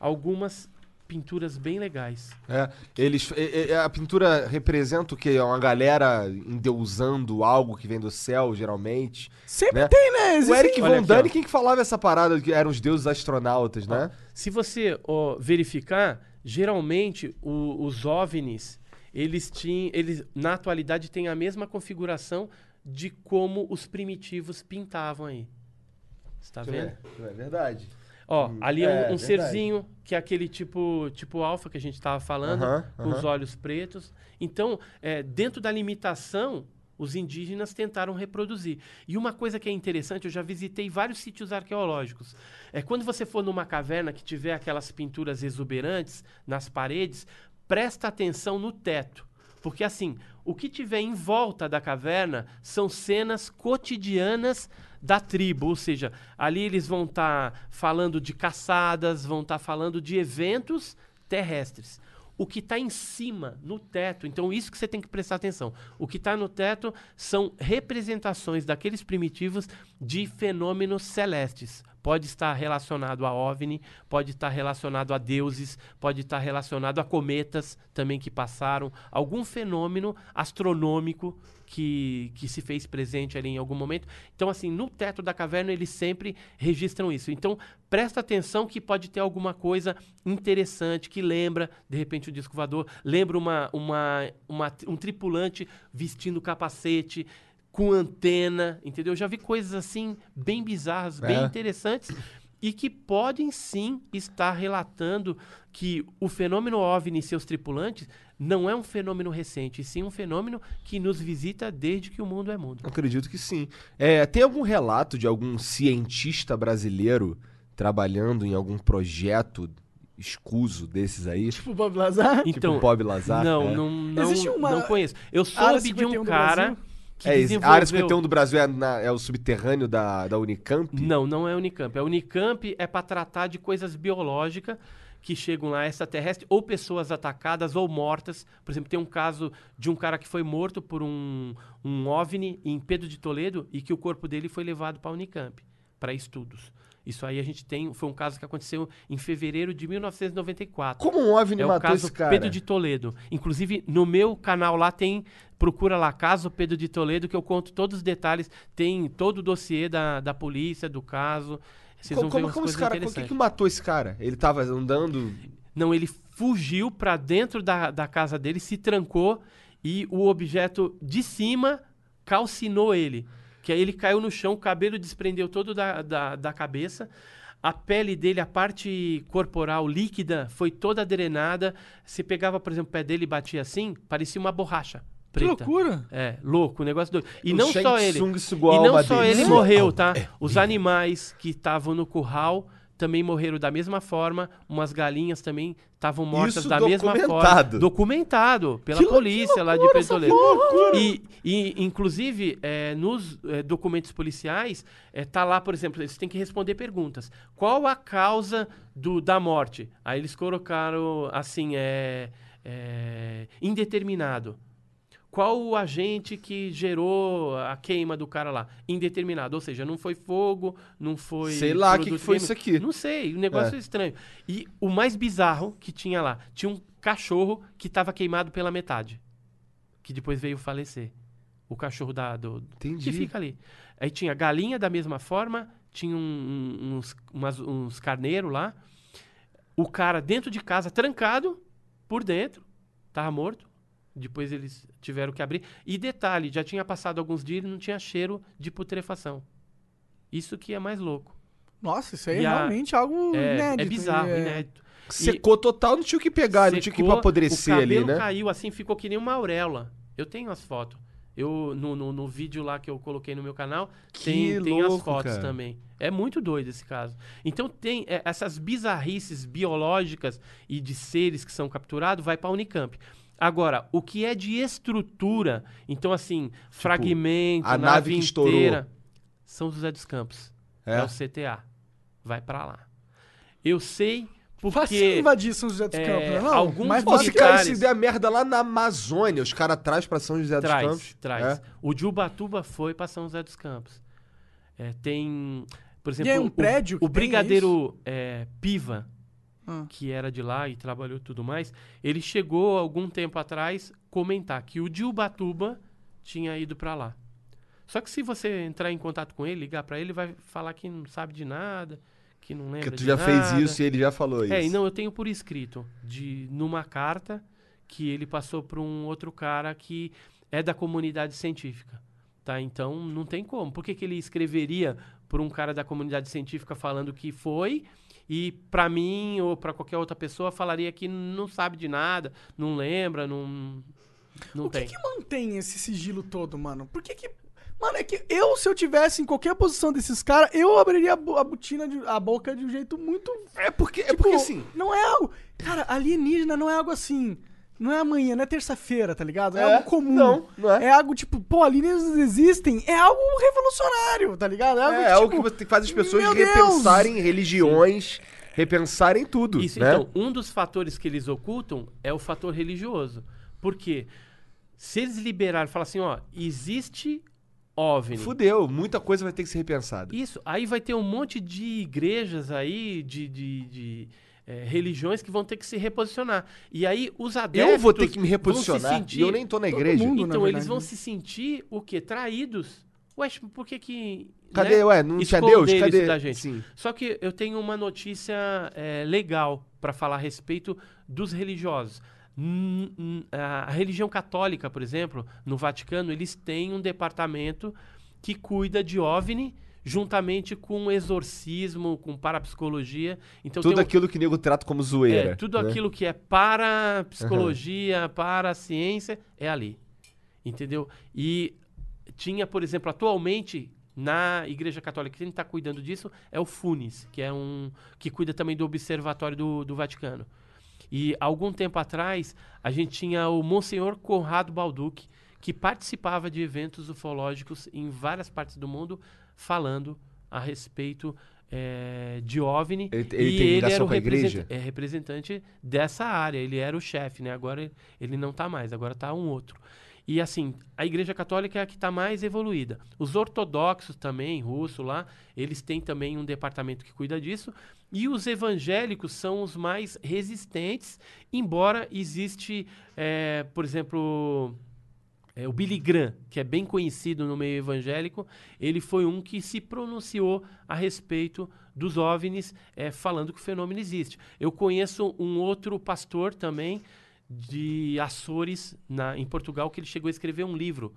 algumas pinturas bem legais. É, eles, é- é- a pintura representa o quê? É Uma galera endeusando algo que vem do céu, geralmente. Sempre né? tem, né? O Existe- Eric Olha Von Dani, quem que falava essa parada que eram os deuses astronautas, né? Se você ó, verificar, geralmente o- os OVNIs, eles tinham, eles na atualidade têm a mesma configuração de como os primitivos pintavam aí. Você tá vendo? é verdade. Ó, ali é um, é, um serzinho que é aquele tipo tipo alfa que a gente estava falando, Aham, com os aham. olhos pretos. Então, é, dentro da limitação, os indígenas tentaram reproduzir. E uma coisa que é interessante, eu já visitei vários sítios arqueológicos. É quando você for numa caverna que tiver aquelas pinturas exuberantes nas paredes, presta atenção no teto. Porque assim, o que tiver em volta da caverna são cenas cotidianas da tribo, ou seja, ali eles vão estar falando de caçadas, vão estar falando de eventos terrestres. O que está em cima, no teto, então isso que você tem que prestar atenção. O que está no teto são representações daqueles primitivos de fenômenos celestes. Pode estar relacionado a OVNI, pode estar relacionado a deuses, pode estar relacionado a cometas também que passaram, algum fenômeno astronômico que, que se fez presente ali em algum momento. Então, assim, no teto da caverna eles sempre registram isso. Então, presta atenção que pode ter alguma coisa interessante que lembra, de repente, o disco voador, lembra uma, uma, uma- um tripulante vestindo capacete, com antena, entendeu? Eu já vi coisas assim, bem bizarras, bem É. interessantes. E que podem sim estar relatando que o fenômeno OVNI e seus tripulantes não é um fenômeno recente, e sim um fenômeno que nos visita desde que o mundo é mundo. Acredito que sim. É, tem algum relato de algum cientista brasileiro trabalhando em algum projeto escuso desses aí? Tipo o Bob Lazar. Então, Bob Lazar? não, é. não, não, Existe uma não conheço. Eu soube de 51 um cara É, desenvolveu... a área 51 do Brasil é, na- é o subterrâneo da, da Unicamp? Não, não é Unicamp. A Unicamp é para tratar de coisas biológicas que chegam lá extraterrestres ou pessoas atacadas ou mortas. Por exemplo, tem um caso de um cara que foi morto por um, um OVNI em Pedro de Toledo e que o corpo dele foi levado para a Unicamp para estudos. Isso aí a gente tem, foi um caso que aconteceu em fevereiro de 1994. Como um OVNI É o matou caso esse cara? Pedro de Toledo. Inclusive, no meu canal lá tem. Procura lá, caso Pedro de Toledo, que eu conto todos os detalhes. Tem todo o dossiê da, da polícia, do caso. Vocês Como, vão ver como, esse cara, o que, que matou esse cara? Ele tava andando. Não, ele fugiu pra dentro da, da casa dele, se trancou e o objeto de cima calcinou ele. Que aí ele caiu no chão, o cabelo desprendeu todo da, da, da cabeça. A pele dele, a parte corporal líquida, foi toda drenada. Se pegava, por exemplo, o pé dele e batia assim, parecia uma borracha Que preta. loucura. É, louco, o negócio doido. E O não Shang só ele. E não só dele. ele morreu, tá? é Os animais que estavam no curral também morreram da mesma forma. Umas galinhas também estavam mortas Isso da mesma forma. documentado. Pela Que polícia que lá de loucura loucura. E, e, inclusive, é, nos é, documentos policiais, é, tá lá, por exemplo, eles têm que responder perguntas. Qual a causa do, da morte? Aí eles colocaram assim, é, é, indeterminado. Qual o agente que gerou a queima do cara lá? Indeterminado. Ou seja, não foi fogo, não foi. Sei lá, produto que que foi químico. isso aqui? Não sei, o negócio É. é. estranho. E o mais bizarro que tinha lá: tinha um cachorro que estava queimado pela metade. Que depois veio falecer. O cachorro da, do, Entendi. que fica ali. Aí tinha galinha da mesma forma, tinha um- uns, umas- uns carneiros lá. O cara dentro de casa, trancado por dentro, tava morto. Depois eles tiveram que abrir. E detalhe, já tinha passado alguns dias e não tinha cheiro de putrefação. Isso que é mais louco. Nossa, isso aí é E a- realmente algo É, inédito. é bizarro, é... inédito. Secou total, não tinha o que pegar, não tinha o que Secou, apodrecer o ali, cabelo né? caiu assim, ficou que nem uma auréola. Eu tenho as fotos. Eu, no, no, no vídeo lá que eu coloquei no meu canal, Que tem, tem as louco, fotos cara. também. É muito doido esse caso. Então tem é, essas bizarrices biológicas e de seres que são capturados, vai para a Unicamp. Agora, o que é de estrutura, então assim, fragmento, Tipo, a nave que estourou. inteira, São José dos Campos. É? É, o CTA. Vai para lá. Eu sei porque invadir São José dos é, Campos, não? alguns se que cara, se der merda lá na Amazônia, os caras traz pra São José dos traz, Campos. traz. É. O de Ubatuba foi para São José dos Campos. É, tem, por exemplo, é um o- prédio que o, tem Brigadeiro é, Piva, Ah. que era de lá e trabalhou tudo mais, ele chegou algum tempo atrás comentar que o de Ubatuba tinha ido para lá. Só que se você entrar em contato com ele, ligar para ele, vai falar que não sabe de nada, que não lembra Porque tu de já fez nada. isso e ele já falou isso. É, e não, eu tenho por escrito, de numa carta que ele passou para um outro cara que é da comunidade científica, tá? Então não tem como. Por que, que ele escreveria por um cara da comunidade científica falando que foi e para mim ou para qualquer outra pessoa falaria que não sabe de nada, não lembra, não não o que tem. que mantém esse sigilo todo, mano? Por que que... Mano, é que eu, se eu tivesse em qualquer posição desses caras, eu abriria a, bo- a botina, de- a boca de um jeito muito... É porque, é Tipo, porque assim. Não é algo... Cara, alienígena não é algo assim... Não é amanhã, não é terça-feira, tá ligado? É, É, algo comum. não, não é. É algo tipo, pô, alienígenas existem. É algo revolucionário, tá ligado? É algo, É tipo, algo que você faz as pessoas meu Deus! repensarem religiões, repensarem tudo. Isso, né? então, um dos fatores que eles ocultam é o fator religioso. Por quê? Se eles liberarem e falar assim, ó, existe OVNI. Fudeu, muita coisa vai ter que ser repensada. Isso, aí vai ter um monte de igrejas aí, de, de, de, eh, religiões que vão ter que se reposicionar. E aí os adeptos Eu vou ter que me vão se reposicionar sentir- e eu nem tô na igreja. mundo, na Então, eles verdade, vão né? se sentir, o quê? Traídos. Ué, por que que... Cadê, né, ué, não tinha Deus? Cadê? da gente? Sim. Só que eu tenho uma notícia eh, legal para falar a respeito dos religiosos. A religião católica, por exemplo, no Vaticano, eles têm um departamento que cuida de OVNI juntamente com exorcismo, com parapsicologia. Então Tudo tem um- aquilo que o nego trata como zoeira. é, tudo né? aquilo que é para psicologia, para a ciência, é ali. Entendeu? E tinha, por exemplo, atualmente na Igreja Católica, quem está cuidando disso é o FUNES, que é um que cuida também do Observatório do, do Vaticano. E algum tempo atrás, a gente tinha o Monsenhor Conrado Balducci, que participava de eventos ufológicos em várias partes do mundo, falando a respeito eh, de OVNI. Ele- ele e tem ele era o representa- é representante dessa área. Ele era o chefe, né? Agora ele- ele não está mais, agora está um outro. E assim, a Igreja Católica é a que está mais evoluída. Os ortodoxos também, russo lá, eles têm também um departamento que cuida disso. E os evangélicos são os mais resistentes, embora existe, eh, por exemplo, é, o Billy Graham, que é bem conhecido no meio evangélico, ele foi um que se pronunciou a respeito dos OVNIs, é, falando que o fenômeno existe. Eu conheço um outro pastor também de Açores, na, em Portugal, que ele chegou a escrever um livro,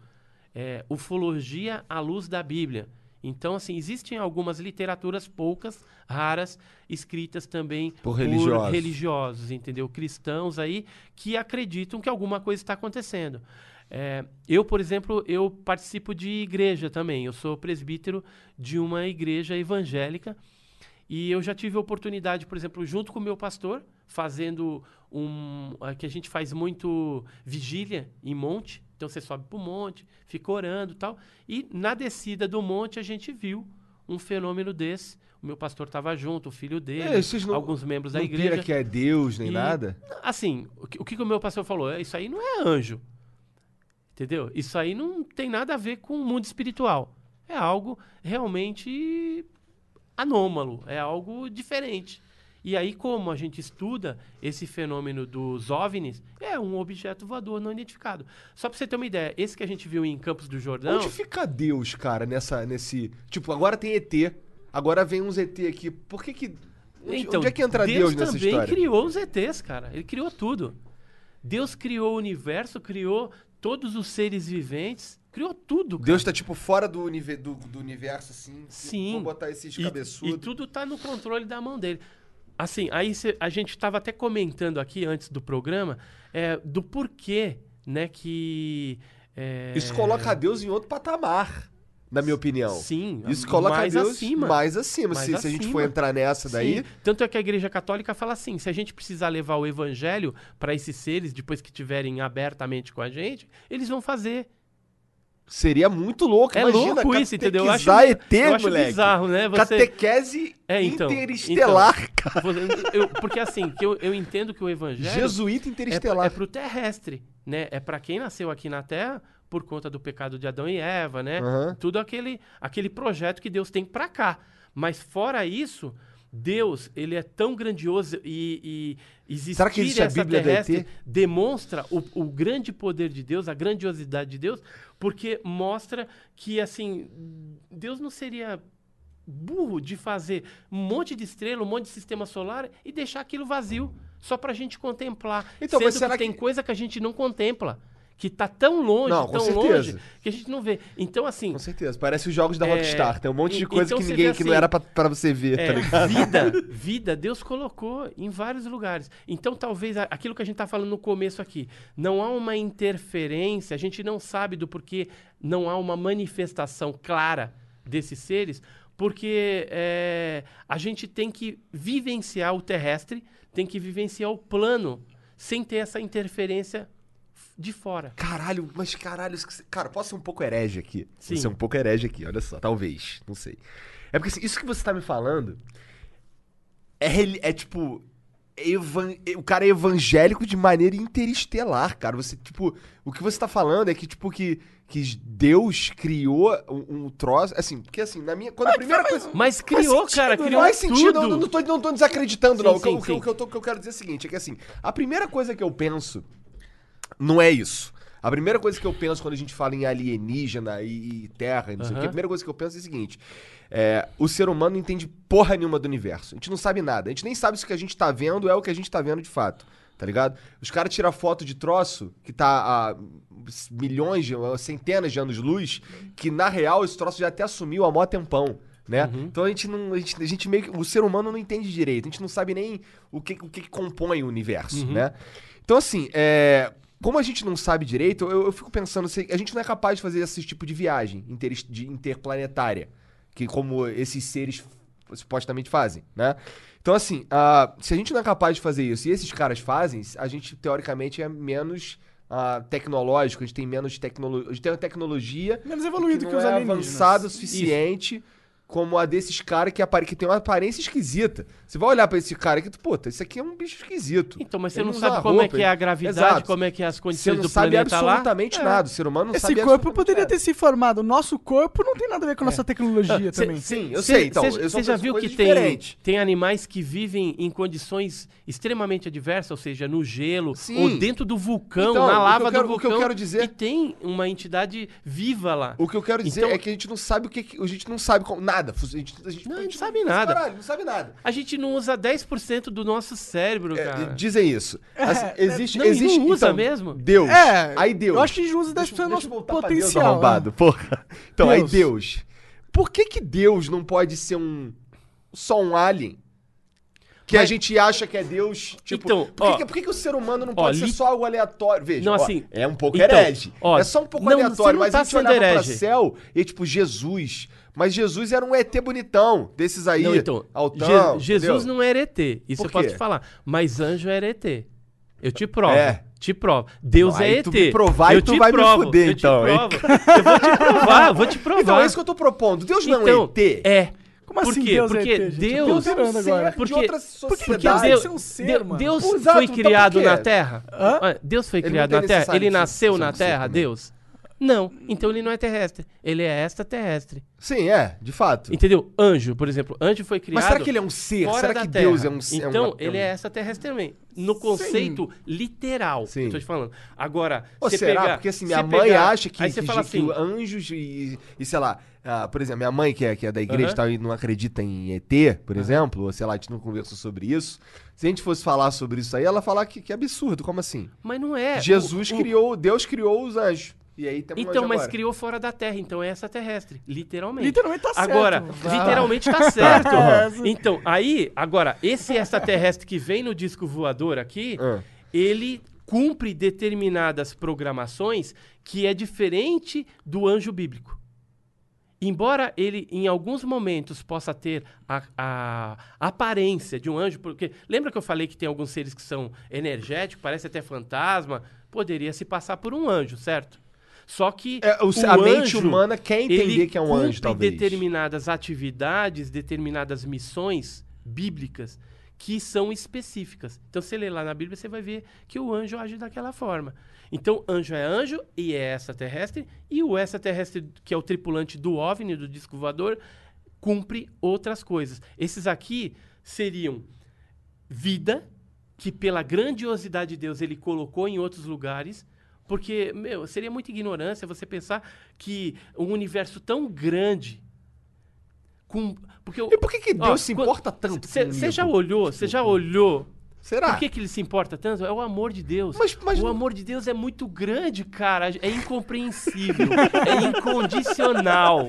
é, Ufologia à Luz da Bíblia. Então, assim, existem algumas literaturas, poucas, raras, escritas também Por religiosos. religiosos, entendeu? Cristãos aí que acreditam que alguma coisa está acontecendo. É, eu, por exemplo, eu participo de igreja também. Eu sou presbítero de uma igreja evangélica e eu já tive a oportunidade, por exemplo, junto com o meu pastor, fazendo um. que a gente faz muito vigília em monte. Então você sobe para o monte, fica orando e tal. E na descida do monte a gente viu um fenômeno desse. O meu pastor estava junto, o filho dele, É, não- alguns membros da Não igreja. pira que é Deus nem E, nada? Assim, o que, o que o meu pastor falou? É, Isso aí não é anjo. Entendeu? Isso aí não tem nada a ver com o mundo espiritual. É algo realmente anômalo, é algo diferente. E aí, como a gente estuda esse fenômeno dos OVNIs, é um objeto voador não identificado. Só pra você ter uma ideia, esse que a gente viu em Campos do Jordão. Onde fica Deus, cara, nessa, nesse... Tipo, agora tem ET, agora vem uns ET aqui. Por que que... Onde, onde é que entra Deus, nessa também história? criou os ETs, cara. Ele criou tudo. Deus criou o universo, criou todos os seres viventes, criou tudo. Cara. Deus tá, tipo, fora do, unive- do, do universo, assim. Sim. Vou botar esses cabeçudos. E, tudo tá no controle da mão dele. Assim, aí cê- a gente estava até comentando aqui antes do programa é, do porquê, né, que. é, Isso coloca Deus em outro patamar, na minha opinião. Sim, Isso coloca mais Deus acima. mais acima. Mais se, se a gente acima. for entrar nessa daí, Sim. Tanto é que a Igreja Católica fala assim: se a gente precisar levar o Evangelho para esses seres, depois que estiverem abertamente com a gente, eles vão fazer. seria muito louco. É Imagina, louco isso, entendeu? Eu acho, ET, eu acho moleque. bizarro, né? Você... Catequese É, então, interestelar, então, cara. Eu- porque assim, que eu, eu entendo que o Evangelho. Jesuíta é, interestelar. é pro terrestre, né? É para quem nasceu aqui na Terra por conta do pecado de Adão e Eva, né? Aham. Tudo aquele, aquele projeto que Deus tem para cá. Mas fora isso, Deus, ele é tão grandioso e, e existir Será que existe a essa Bíblia do terrestre demonstra o, o grande poder de Deus, a grandiosidade de Deus, porque mostra que, assim, Deus não seria burro de fazer um monte de estrela, um monte de sistema solar e deixar aquilo vazio, só pra gente contemplar. Então, Sendo será que tem que- coisa que a gente não contempla, que tá tão longe, Não, tão certeza. longe, que a gente não vê. Então, assim, Com certeza. Parece os jogos da É, Rockstar. Tem um monte de coisa então que ninguém vê que não assim, era pra você ver, é, tá ligado? vida, vida, Deus colocou em vários lugares. Então, talvez aquilo que a gente está falando no começo aqui, não há uma interferência, a gente não sabe do porquê não há uma manifestação clara desses seres, porque é, a gente tem que vivenciar o terrestre, tem que vivenciar o plano, sem ter essa interferência de fora. Caralho, mas caralho, cara, posso ser um pouco herege aqui? Sim. Vou ser um pouco herege aqui, olha só, talvez, não sei. É porque assim, isso que você tá me falando é, é tipo. evan- O cara é evangélico de maneira interestelar, cara. Você, tipo, o que você tá falando é que, tipo, que, que Deus criou um, um troço. Assim, porque assim, na minha. Quando a primeira coisa. Mas criou, cara, Não criou faz sentido, tudo. eu não tô, não tô desacreditando, Sim, não. O que eu- sim, o, que, sim. o que eu tô- o que eu quero dizer é o seguinte: é que assim, a primeira coisa que eu penso não é isso. A primeira coisa que eu penso quando a gente fala em alienígena e, e terra, e não sei o que, a primeira coisa que eu penso é o seguinte: é, o ser humano não entende porra nenhuma do universo. A gente não sabe nada. A gente nem sabe se o que a gente tá vendo é o que a gente tá vendo de fato. Tá ligado? Os caras tiram foto de troço que tá a milhões, de, centenas de anos-luz, que na real esse troço já até assumiu há mó tempão. Né? Então a gente não. A gente, a gente meio que. O ser humano não entende direito. A gente não sabe nem o que, o que compõe o universo, né? Então, assim, é, como a gente não sabe direito, eu, eu fico pensando se a gente não é capaz de fazer esse tipo de viagem inter, de interplanetária, que como esses seres supostamente fazem, né? Então, assim, ah, se a gente não é capaz de fazer isso e esses caras fazem, a gente, teoricamente, é menos ah, tecnológico, a gente tem menos tecnologia, a gente tem uma tecnologia Menos evoluído que que os é alienígenas. avançada o suficiente como a desses caras que, apare... que tem uma aparência esquisita. Você vai olhar pra esse cara aqui, tu, puta, esse aqui é um bicho esquisito. Então, mas você não usa sabe como é roupa, que é a gravidade, Exato. como é que é as Você condições não do sabe planeta lá. absolutamente nada. O ser humano não Esse sabe corpo absolutamente poderia nada. ter se formado. O nosso corpo não tem nada a ver com a nossa tecnologia Cê- também. Sim, eu Cê- sei. Então, Você já viu que tem, tem animais que vivem em condições extremamente adversas, ou seja, no gelo, Sim. ou dentro do vulcão, Então, na lava quero- do o que eu vulcão. quero dizer- E tem uma entidade viva lá. O que eu quero dizer Então- é que a gente não sabe o que. A gente não sabe como, nada. A gente, a gente, Não, a gente não sabe nada. Caralho, não sabe nada. A gente não usa 10% do nosso cérebro, É, cara. dizem isso. Assim, existe, não, e não existe, usa então, mesmo? Deus. É, aí Deus. eu acho que a gente usa 10% Deixa, do nosso pra potencial. Deus arrombado, porra. Então, aí Deus. Deus. Por que que Deus não pode ser um só um alien? Que a Mas- gente acha que é Deus, tipo, Então, por, que, ó, que, por que que o ser humano não ó, pode ser li- só algo aleatório? Veja, Não, ó, assim, é um pouco então, herege. é só um pouco não, aleatório, não mas tá a gente olhava pra herege. céu e tipo, Jesus... Mas Jesus era um ET bonitão, desses aí, Não, então, altão, Je- Jesus entendeu? não era ET, isso eu posso te falar. Mas anjo era ET. Eu te provo. É. Te provo. Deus Aí é tu ET. me provar eu e tu te vai me provo, fuder, eu te então, hein? provo. Eu vou te provar, vou te provar. Então, é isso que eu tô propondo. Deus não é Então, um ET? É. Como Por assim quê? Deus é Porque ET, gente? Eu tô Deus... pirando agora. de Porque, outra porque. Deus, Ser um ser, De- mano. Deus Exato, foi então criado quê? na Terra? Hã? Deus foi criado não na Terra? Ele ser- nasceu ser na um ser Terra, também. Deus? Não. Então ele não é terrestre. Ele é extraterrestre. Sim, é, de fato. Entendeu? Anjo, por exemplo. Anjo foi criado... Mas será que ele é um ser? fora Será da que Terra. Deus é um ser? Então, é um- ele é extraterrestre também. No conceito literal, Sim. eu tô te falando. Agora, Ou você será? pegar- Porque assim, minha mãe pegar- acha que, Aí você que- fala que assim... anjos e, e sei lá, ah, por exemplo, minha mãe que é, que é da igreja Aham. e tal, e não acredita em ET, por exemplo, ou sei lá, a gente não conversou sobre isso. Se a gente fosse falar sobre isso aí, ela falar que, que absurdo, como assim? Mas não é. Jesus O- o- criou, Deus criou os anjos. E aí temos Então, mas agora. criou fora da Terra, então é extraterrestre, literalmente. Literalmente tá certo. Agora, Vai. literalmente tá certo. É, então, aí, agora, esse extraterrestre que vem no disco voador aqui, Ah. ele cumpre determinadas programações que é diferente do anjo bíblico. Embora ele, em alguns momentos, possa ter a, a aparência de um anjo, porque lembra que eu falei que tem alguns seres que são energéticos, parece até fantasma, poderia se passar por um anjo, certo? Só que É, o- o a mente anjo, humana quer entender que é um anjo, talvez. determinadas atividades, determinadas missões bíblicas que são específicas. Então, você lê lá na Bíblia, você vai ver que o anjo age daquela forma. Então, anjo é anjo e é extraterrestre, e o extraterrestre, que é o tripulante do OVNI, do disco voador, cumpre outras coisas. Esses aqui seriam vida, que pela grandiosidade de Deus ele colocou em outros lugares. Porque, meu, seria muita ignorância você pensar que um universo tão grande. Com, porque E por que, que Deus se importa tanto Você já olhou, você já olhou. Será? Por que, que ele se importa tanto? É o amor de Deus. Mas- mas o amor de Deus é muito grande, cara. É incompreensível. é incondicional.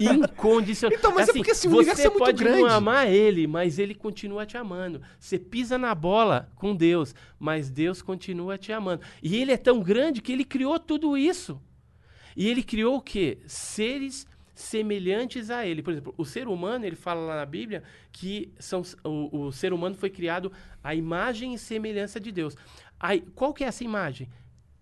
Incondicional. Então, mas é porque, assim, o você universo é muito pode grande. não amar ele, mas ele continua te amando. Você pisa na bola com Deus, mas Deus continua te amando. E ele é tão grande que ele criou tudo isso. E ele criou o quê? Seres semelhantes a ele. Por exemplo, o ser humano, ele fala lá na Bíblia que são, o, o ser humano foi criado à imagem e semelhança de Deus. Aí, qual que é essa imagem?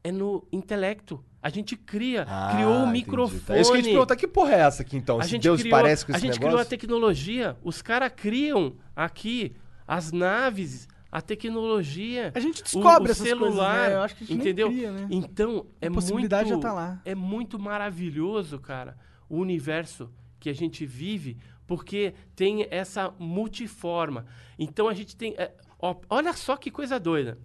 É no intelecto. A gente cria, Ah, criou o entendi. microfone. Tá, isso que a gente pergunta, que porra é essa aqui então? A Se Deus criou, parece com a esse gente negócio? criou a tecnologia. Os caras criam aqui as naves, a tecnologia. A gente o- descobre o, essas celular, coisas, né? Eu acho que a gente entendeu? cria, né? Então é A possibilidade muito, já tá lá. é muito maravilhoso, cara, o universo que a gente vive, porque tem essa multiforma. Então a gente tem, é, ó, olha só que coisa doida.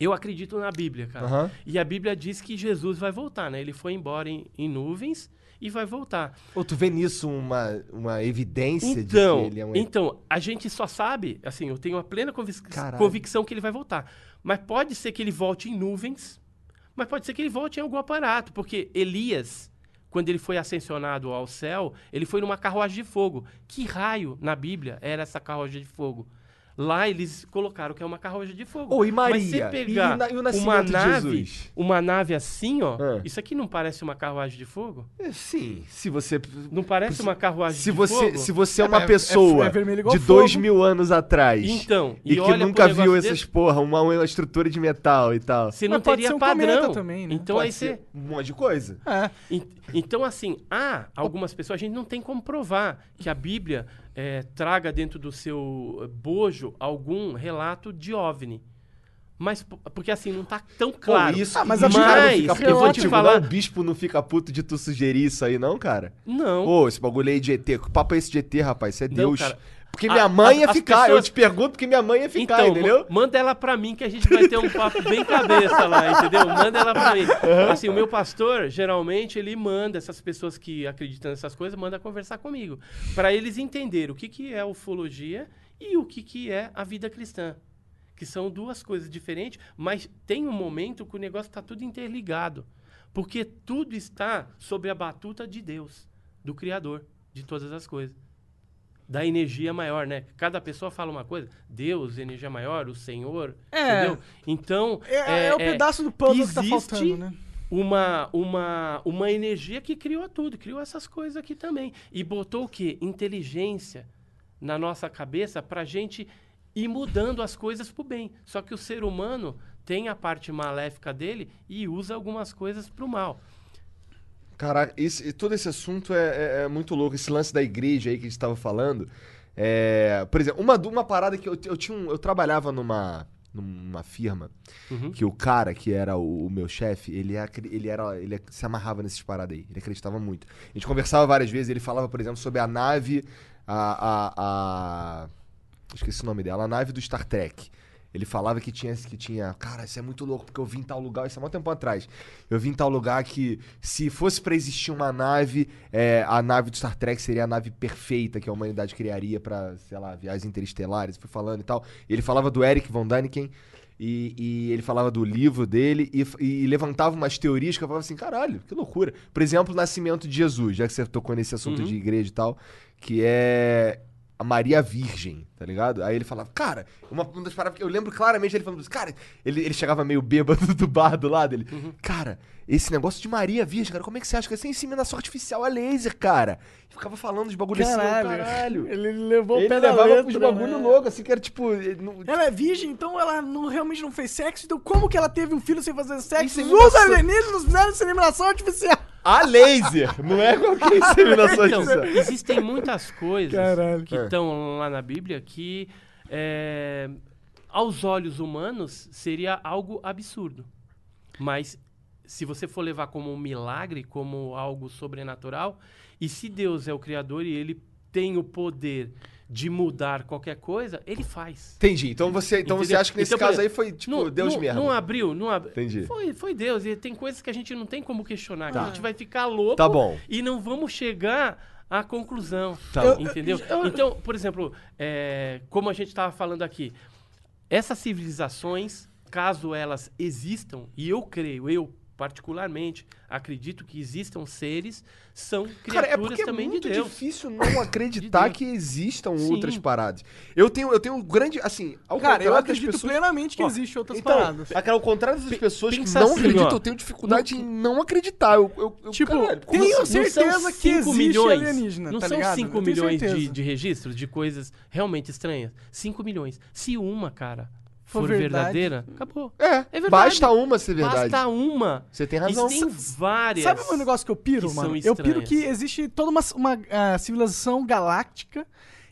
Eu acredito na Bíblia, cara. Aham. E a Bíblia diz que Jesus vai voltar, né? Ele foi embora em, em nuvens e vai voltar. Ou tu vê nisso uma, uma evidência de Então, que ele é um... então, a gente só sabe, assim, eu tenho a plena convic- Caralho. convicção que ele vai voltar. Mas pode ser que ele volte em nuvens, mas pode ser que ele volte em algum aparato, porque Elias, quando ele foi ascensionado ao céu, ele foi numa carruagem de fogo. Que raio na Bíblia era essa carruagem de fogo? Lá eles colocaram que é uma carruagem de fogo. Ô, e Mas Maria? você pegar E na- e o uma nave, Jesus? uma nave assim, ó, Ah. isso aqui não parece uma carruagem de fogo? É, Sim, se você... Não parece uma carruagem Se de você, fogo? se você é, É, uma mas é- pessoa é de dois fogo. mil anos atrás Então, e, e que nunca viu negócio essas desse- porra, uma, uma estrutura de metal e tal. Você não Mas pode teria ser um padrão. também, né? Então Pode aí ser você. um monte de coisa. É. En- Então, assim, há algumas pessoas, a gente não tem como provar que a Bíblia eh, traga dentro do seu eh, bojo algum relato de OVNI. Mas, porque assim, não tá tão claro. Pô, isso, Ah, mas mas a os caras não Mas, ficam eu vou putos te falar- não, o bispo não fica puto de tu sugerir isso aí não, cara? Não. Pô, esse bagulho aí de ET, que papo é esse de ET, rapaz? Isso é Não, Deus. cara. Porque A- minha mãe as- ia ficar, eu pessoas- te pergunto porque minha mãe ia ficar, então, entendeu? ma- manda ela pra mim que a gente vai ter um papo bem cabeça lá, entendeu? Manda ela pra mim. Assim, o meu pastor, geralmente, ele manda essas pessoas que acreditam nessas coisas, manda conversar comigo. Pra eles entenderem o que, que é ufologia e o que, que é a vida cristã. Que são duas coisas diferentes, mas tem um momento que o negócio tá tudo interligado. Porque tudo está sob a batuta de Deus, do Criador de todas as coisas da energia maior, né? Cada pessoa fala uma coisa. Deus, energia maior, o Senhor, É. entendeu? Então, É, é o pedaço do puzzle que tá faltando, né? Uma, uma, uma energia que criou tudo, criou essas coisas aqui também. E botou o quê? Inteligência na nossa cabeça pra gente ir mudando as coisas pro bem. Só que o ser humano tem a parte maléfica dele e usa algumas coisas pro mal. Caraca, esse- todo esse assunto é, é- é muito louco. Esse lance da igreja aí que a gente tava falando. É, por exemplo, uma, uma parada que eu, eu tinha um- eu trabalhava numa, numa firma Uhum. que o cara que era o, o meu chefe, ele, ele era ele se amarrava nesses paradas aí. Ele acreditava muito. A gente conversava várias vezes, ele falava, por exemplo, sobre a nave a, a, a esqueci o nome dela, a nave do Star Trek. Ele falava que tinha, que tinha, cara, isso é muito louco, porque eu vim em tal lugar, isso é muito tempo atrás. Eu vim em tal lugar que, se fosse pra existir uma nave, é, a nave do Star Trek seria a nave perfeita que a humanidade criaria pra, sei lá, viagens interestelares, foi falando e tal. Ele falava do Eric von Däniken, e, e ele falava do livro dele, e, e levantava umas teorias que eu falava assim, caralho, que loucura. Por exemplo, o nascimento de Jesus, já que você tocou nesse assunto Uhum. de igreja e tal, que é a Maria Virgem, tá ligado? Aí ele falava, cara, uma, uma das paradas que eu lembro claramente ele falando cara, ele, ele chegava meio bêbado do bar do lado, ele, Uhum. cara, esse negócio de Maria Virgem, cara, como é que você acha que é sem inseminação artificial a laser, cara? E ficava falando de bagulho assim, eu, caralho. Ele levou o Ele pé da levava letra, pros bagulho né? louco, assim, que era tipo. não- Ela é virgem, então ela não, realmente não fez sexo. Então como que ela teve um filho sem fazer sexo? Inseminação. Os alienígenas fizeram inseminação artificial. A laser! Não é qualquer inseminação Então, artificial. existem muitas coisas Caralho. que É. estão lá na Bíblia que, é, aos olhos humanos, seria algo absurdo. Mas, se você for levar como um milagre, como algo sobrenatural, e se Deus é o Criador e ele tem o poder de mudar qualquer coisa, ele faz. Entendi. Então você, então você acha que nesse Então, caso aí foi, tipo, não, Deus não, mesmo. Não abriu, não abriu. Entendi. Foi, foi Deus. E tem coisas que a gente não tem como questionar. que A gente vai ficar louco Tá bom. e não vamos chegar à conclusão. Tá bom. entendeu? Então, por exemplo, é, como a gente estava falando aqui, essas civilizações, caso elas existam, e eu creio, eu particularmente acredito que existam seres, são criaturas Cara, é porque é também muito de Deus. difícil não acreditar Deus. que existam Sim. outras paradas. Eu tenho, eu tenho um grande, assim, ao Cara, eu acredito pessoas... plenamente que existem outras então, paradas. ao contrário das pessoas que pensa não assim, acreditam, ó. eu tenho dificuldade em não acreditar. Eu, eu, eu- Tipo, caralho, tenho assim? certeza que cinco existe alienígena, Não tá são ligado? 5 Eu tenho milhões de, de registros de coisas realmente estranhas. 5 milhões. Se uma, cara, For for, verdade. verdadeira, acabou. É, É verdade. basta uma ser verdade. Basta uma. Você tem razão. E tem várias. Sabe um negócio que eu piro, que mano? Eu piro que existe toda uma, uma ah, civilização galáctica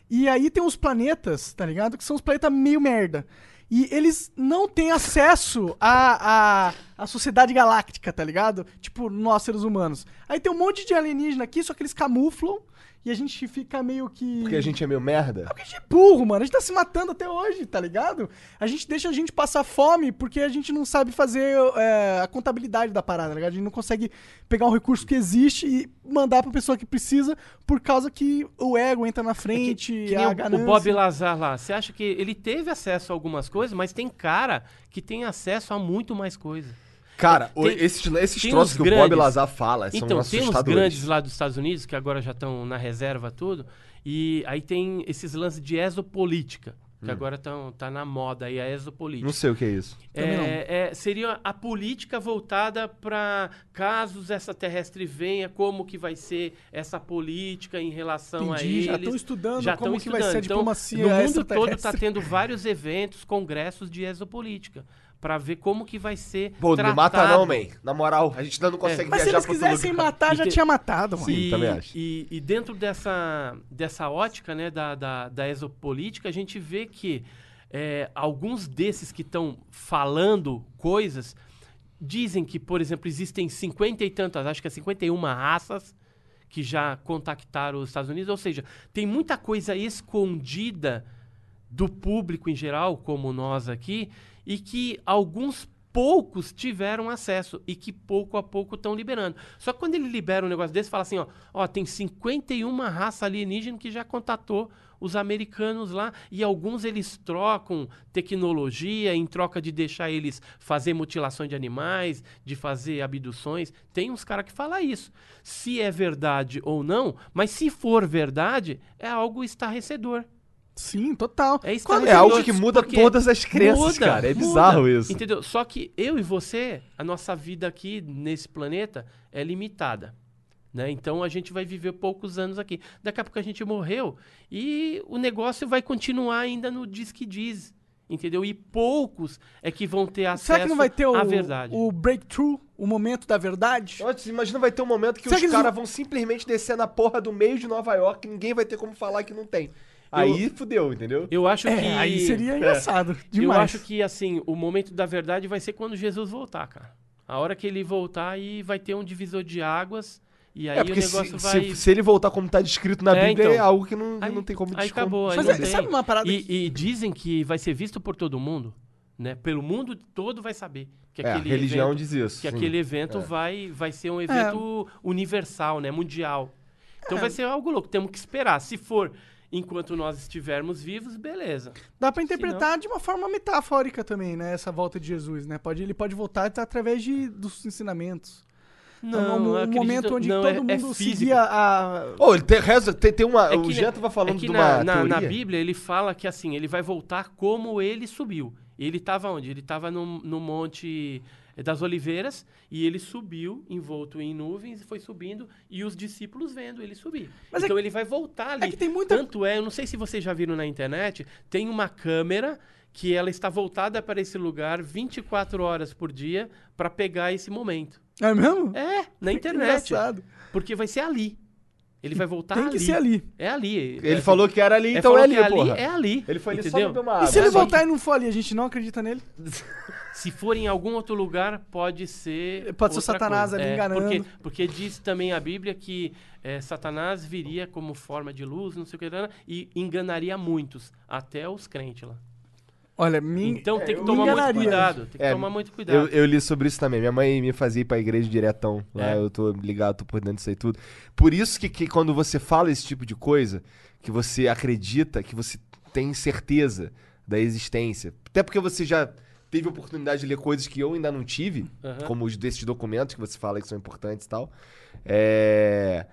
e aí tem uns planetas, tá ligado? Que são os planetas meio merda. E eles não têm acesso à, à, à sociedade galáctica, tá ligado? Tipo, nós seres humanos. Aí tem um monte de alienígena aqui, só que eles camuflam e a gente fica meio que. Porque a gente é meio merda. Porque a gente é burro, mano. A gente tá se matando até hoje, tá ligado? A gente deixa a gente passar fome porque a gente não sabe fazer é, a contabilidade da parada, tá ligado? A gente não consegue pegar um recurso que existe e mandar pra pessoa que precisa por causa que o ego entra na frente, Que nem a o, ganância. o Bob Lazar lá. Você acha que ele teve acesso a algumas coisas, mas tem cara que tem acesso a muito mais coisa. Cara, o- Tem- esses, esses tem troços que o Bob grandes. Lazar fala são Então, tem uns assustadores. grandes lá dos Estados Unidos, que agora já estão na reserva tudo, e aí tem esses lances de exopolítica, que agora estão tá na moda aí, a exopolítica. Não sei o que é isso. É, é, seria a política voltada para casos extraterrestre venha, como que vai ser essa política em relação a Entendi, eles. já estão estudando Já como que vai ser a estudando. diplomacia então, No mundo todo está extraterrestre. tendo vários eventos, congressos de exopolítica, para ver como que vai ser Pô, tratado. não mata não, man. Na moral, a gente ainda não consegue Mas se eles quisessem matar, já E te- tinha matado, mano. Sim, também acho. E, e dentro dessa, dessa ótica né, da, da, da exopolítica, a gente vê que é, alguns desses que estão falando coisas dizem que, por exemplo, existem 50 e tantas, acho que é 51 raças que já contactaram os Estados Unidos. Ou seja, tem muita coisa escondida do público em geral, como nós aqui, e que alguns poucos tiveram acesso e que pouco a pouco estão liberando. Só que quando ele libera um negócio desse, fala assim, ó, ó, tem 51 raça alienígena que já contatou os americanos lá e alguns eles trocam tecnologia em troca de deixar eles fazer mutilações de animais, de fazer abduções. Tem uns caras que falam isso. Se é verdade ou não, mas se for verdade, é algo estarrecedor. Sim, total. É, isso É algo que muda todas as crenças, cara. É bizarro isso. Entendeu? Só que eu e você, a nossa vida aqui nesse planeta é limitada. Né? Então a gente vai viver poucos anos aqui. Daqui a pouco a gente morreu e o negócio vai continuar ainda no diz que diz. Entendeu? E poucos é que vão ter acesso Será que não vai ter o, à verdade. o breakthrough, o momento da verdade? Nossa, Imagina, vai ter um momento que Será os que eles caras vão- vão simplesmente descer na porra do meio de Nova York e ninguém vai ter como falar que não tem. Aí fudeu, entendeu? Eu acho É, que. aí seria engraçado Eu demais. acho que, assim, o momento da verdade vai ser quando Jesus voltar, cara. A hora que ele voltar, aí vai ter um divisor de águas. E aí é o negócio se, vai. se, se ele voltar como tá descrito na É, Bíblia, é então. algo que não, Aí- não tem como Aí acabou. Aí Mas não é- tem. sabe uma parada e, que- e dizem que vai ser visto por todo mundo, né? Pelo mundo todo vai saber que É, a aquele religião evento, diz isso. que sim. aquele evento É. vai, vai ser um evento universal, né? Mundial. Então É. vai ser algo louco. Temos que esperar. Se for enquanto nós estivermos vivos, beleza. Dá pra interpretar de uma forma metafórica também, né? Essa volta de Jesus, né? Pode, ele pode voltar através de, dos ensinamentos. Não, um, um acredito- momento onde não, todo é- é mundo físico. seguia a... Ô, ele tem, reza, tem, tem uma. É o que Jean na- tava falando é que de na, uma na, teoria. na Bíblia ele fala que assim, ele vai voltar como ele subiu. Ele estava onde? Ele estava no, no Monte das Oliveiras e ele subiu envolto em nuvens e foi subindo e os discípulos vendo ele subir. Mas é então que- ele vai voltar ali. é que tem muita- Tanto é, eu não sei se vocês já viram na internet, tem uma câmera que ela está voltada para esse lugar 24 horas por dia para pegar esse momento. É mesmo? É, na Que internet. engraçado. Porque vai ser ali. Ele vai voltar Tem ali. que ser ali. É ali. Ele É, falou que era ali, é, então é ali, que ali porra. é ali. Ele foi ali só entendeu? beber uma E se ele É só voltar e não for ali, a gente não acredita nele? Se for em algum outro lugar, pode ser. Pode ser o Satanás coisa. ali É, enganando. Porque, porque diz também a Bíblia que é, Satanás viria como forma de luz, não sei o que, e enganaria muitos, até os crentes lá. Olha, me... Então tem que tomar muito enganaria. cuidado. Tem que É, tomar muito cuidado. Eu, eu li sobre isso também. Minha mãe me fazia ir pra igreja diretão. Lá É. eu tô ligado, tô por dentro disso aí tudo. Por isso que, que quando você fala esse tipo de coisa, que você acredita, que você tem certeza da existência. Até porque você já teve a oportunidade de ler coisas que eu ainda não tive, Aham. como os desses documentos que você fala que são importantes e tal. É,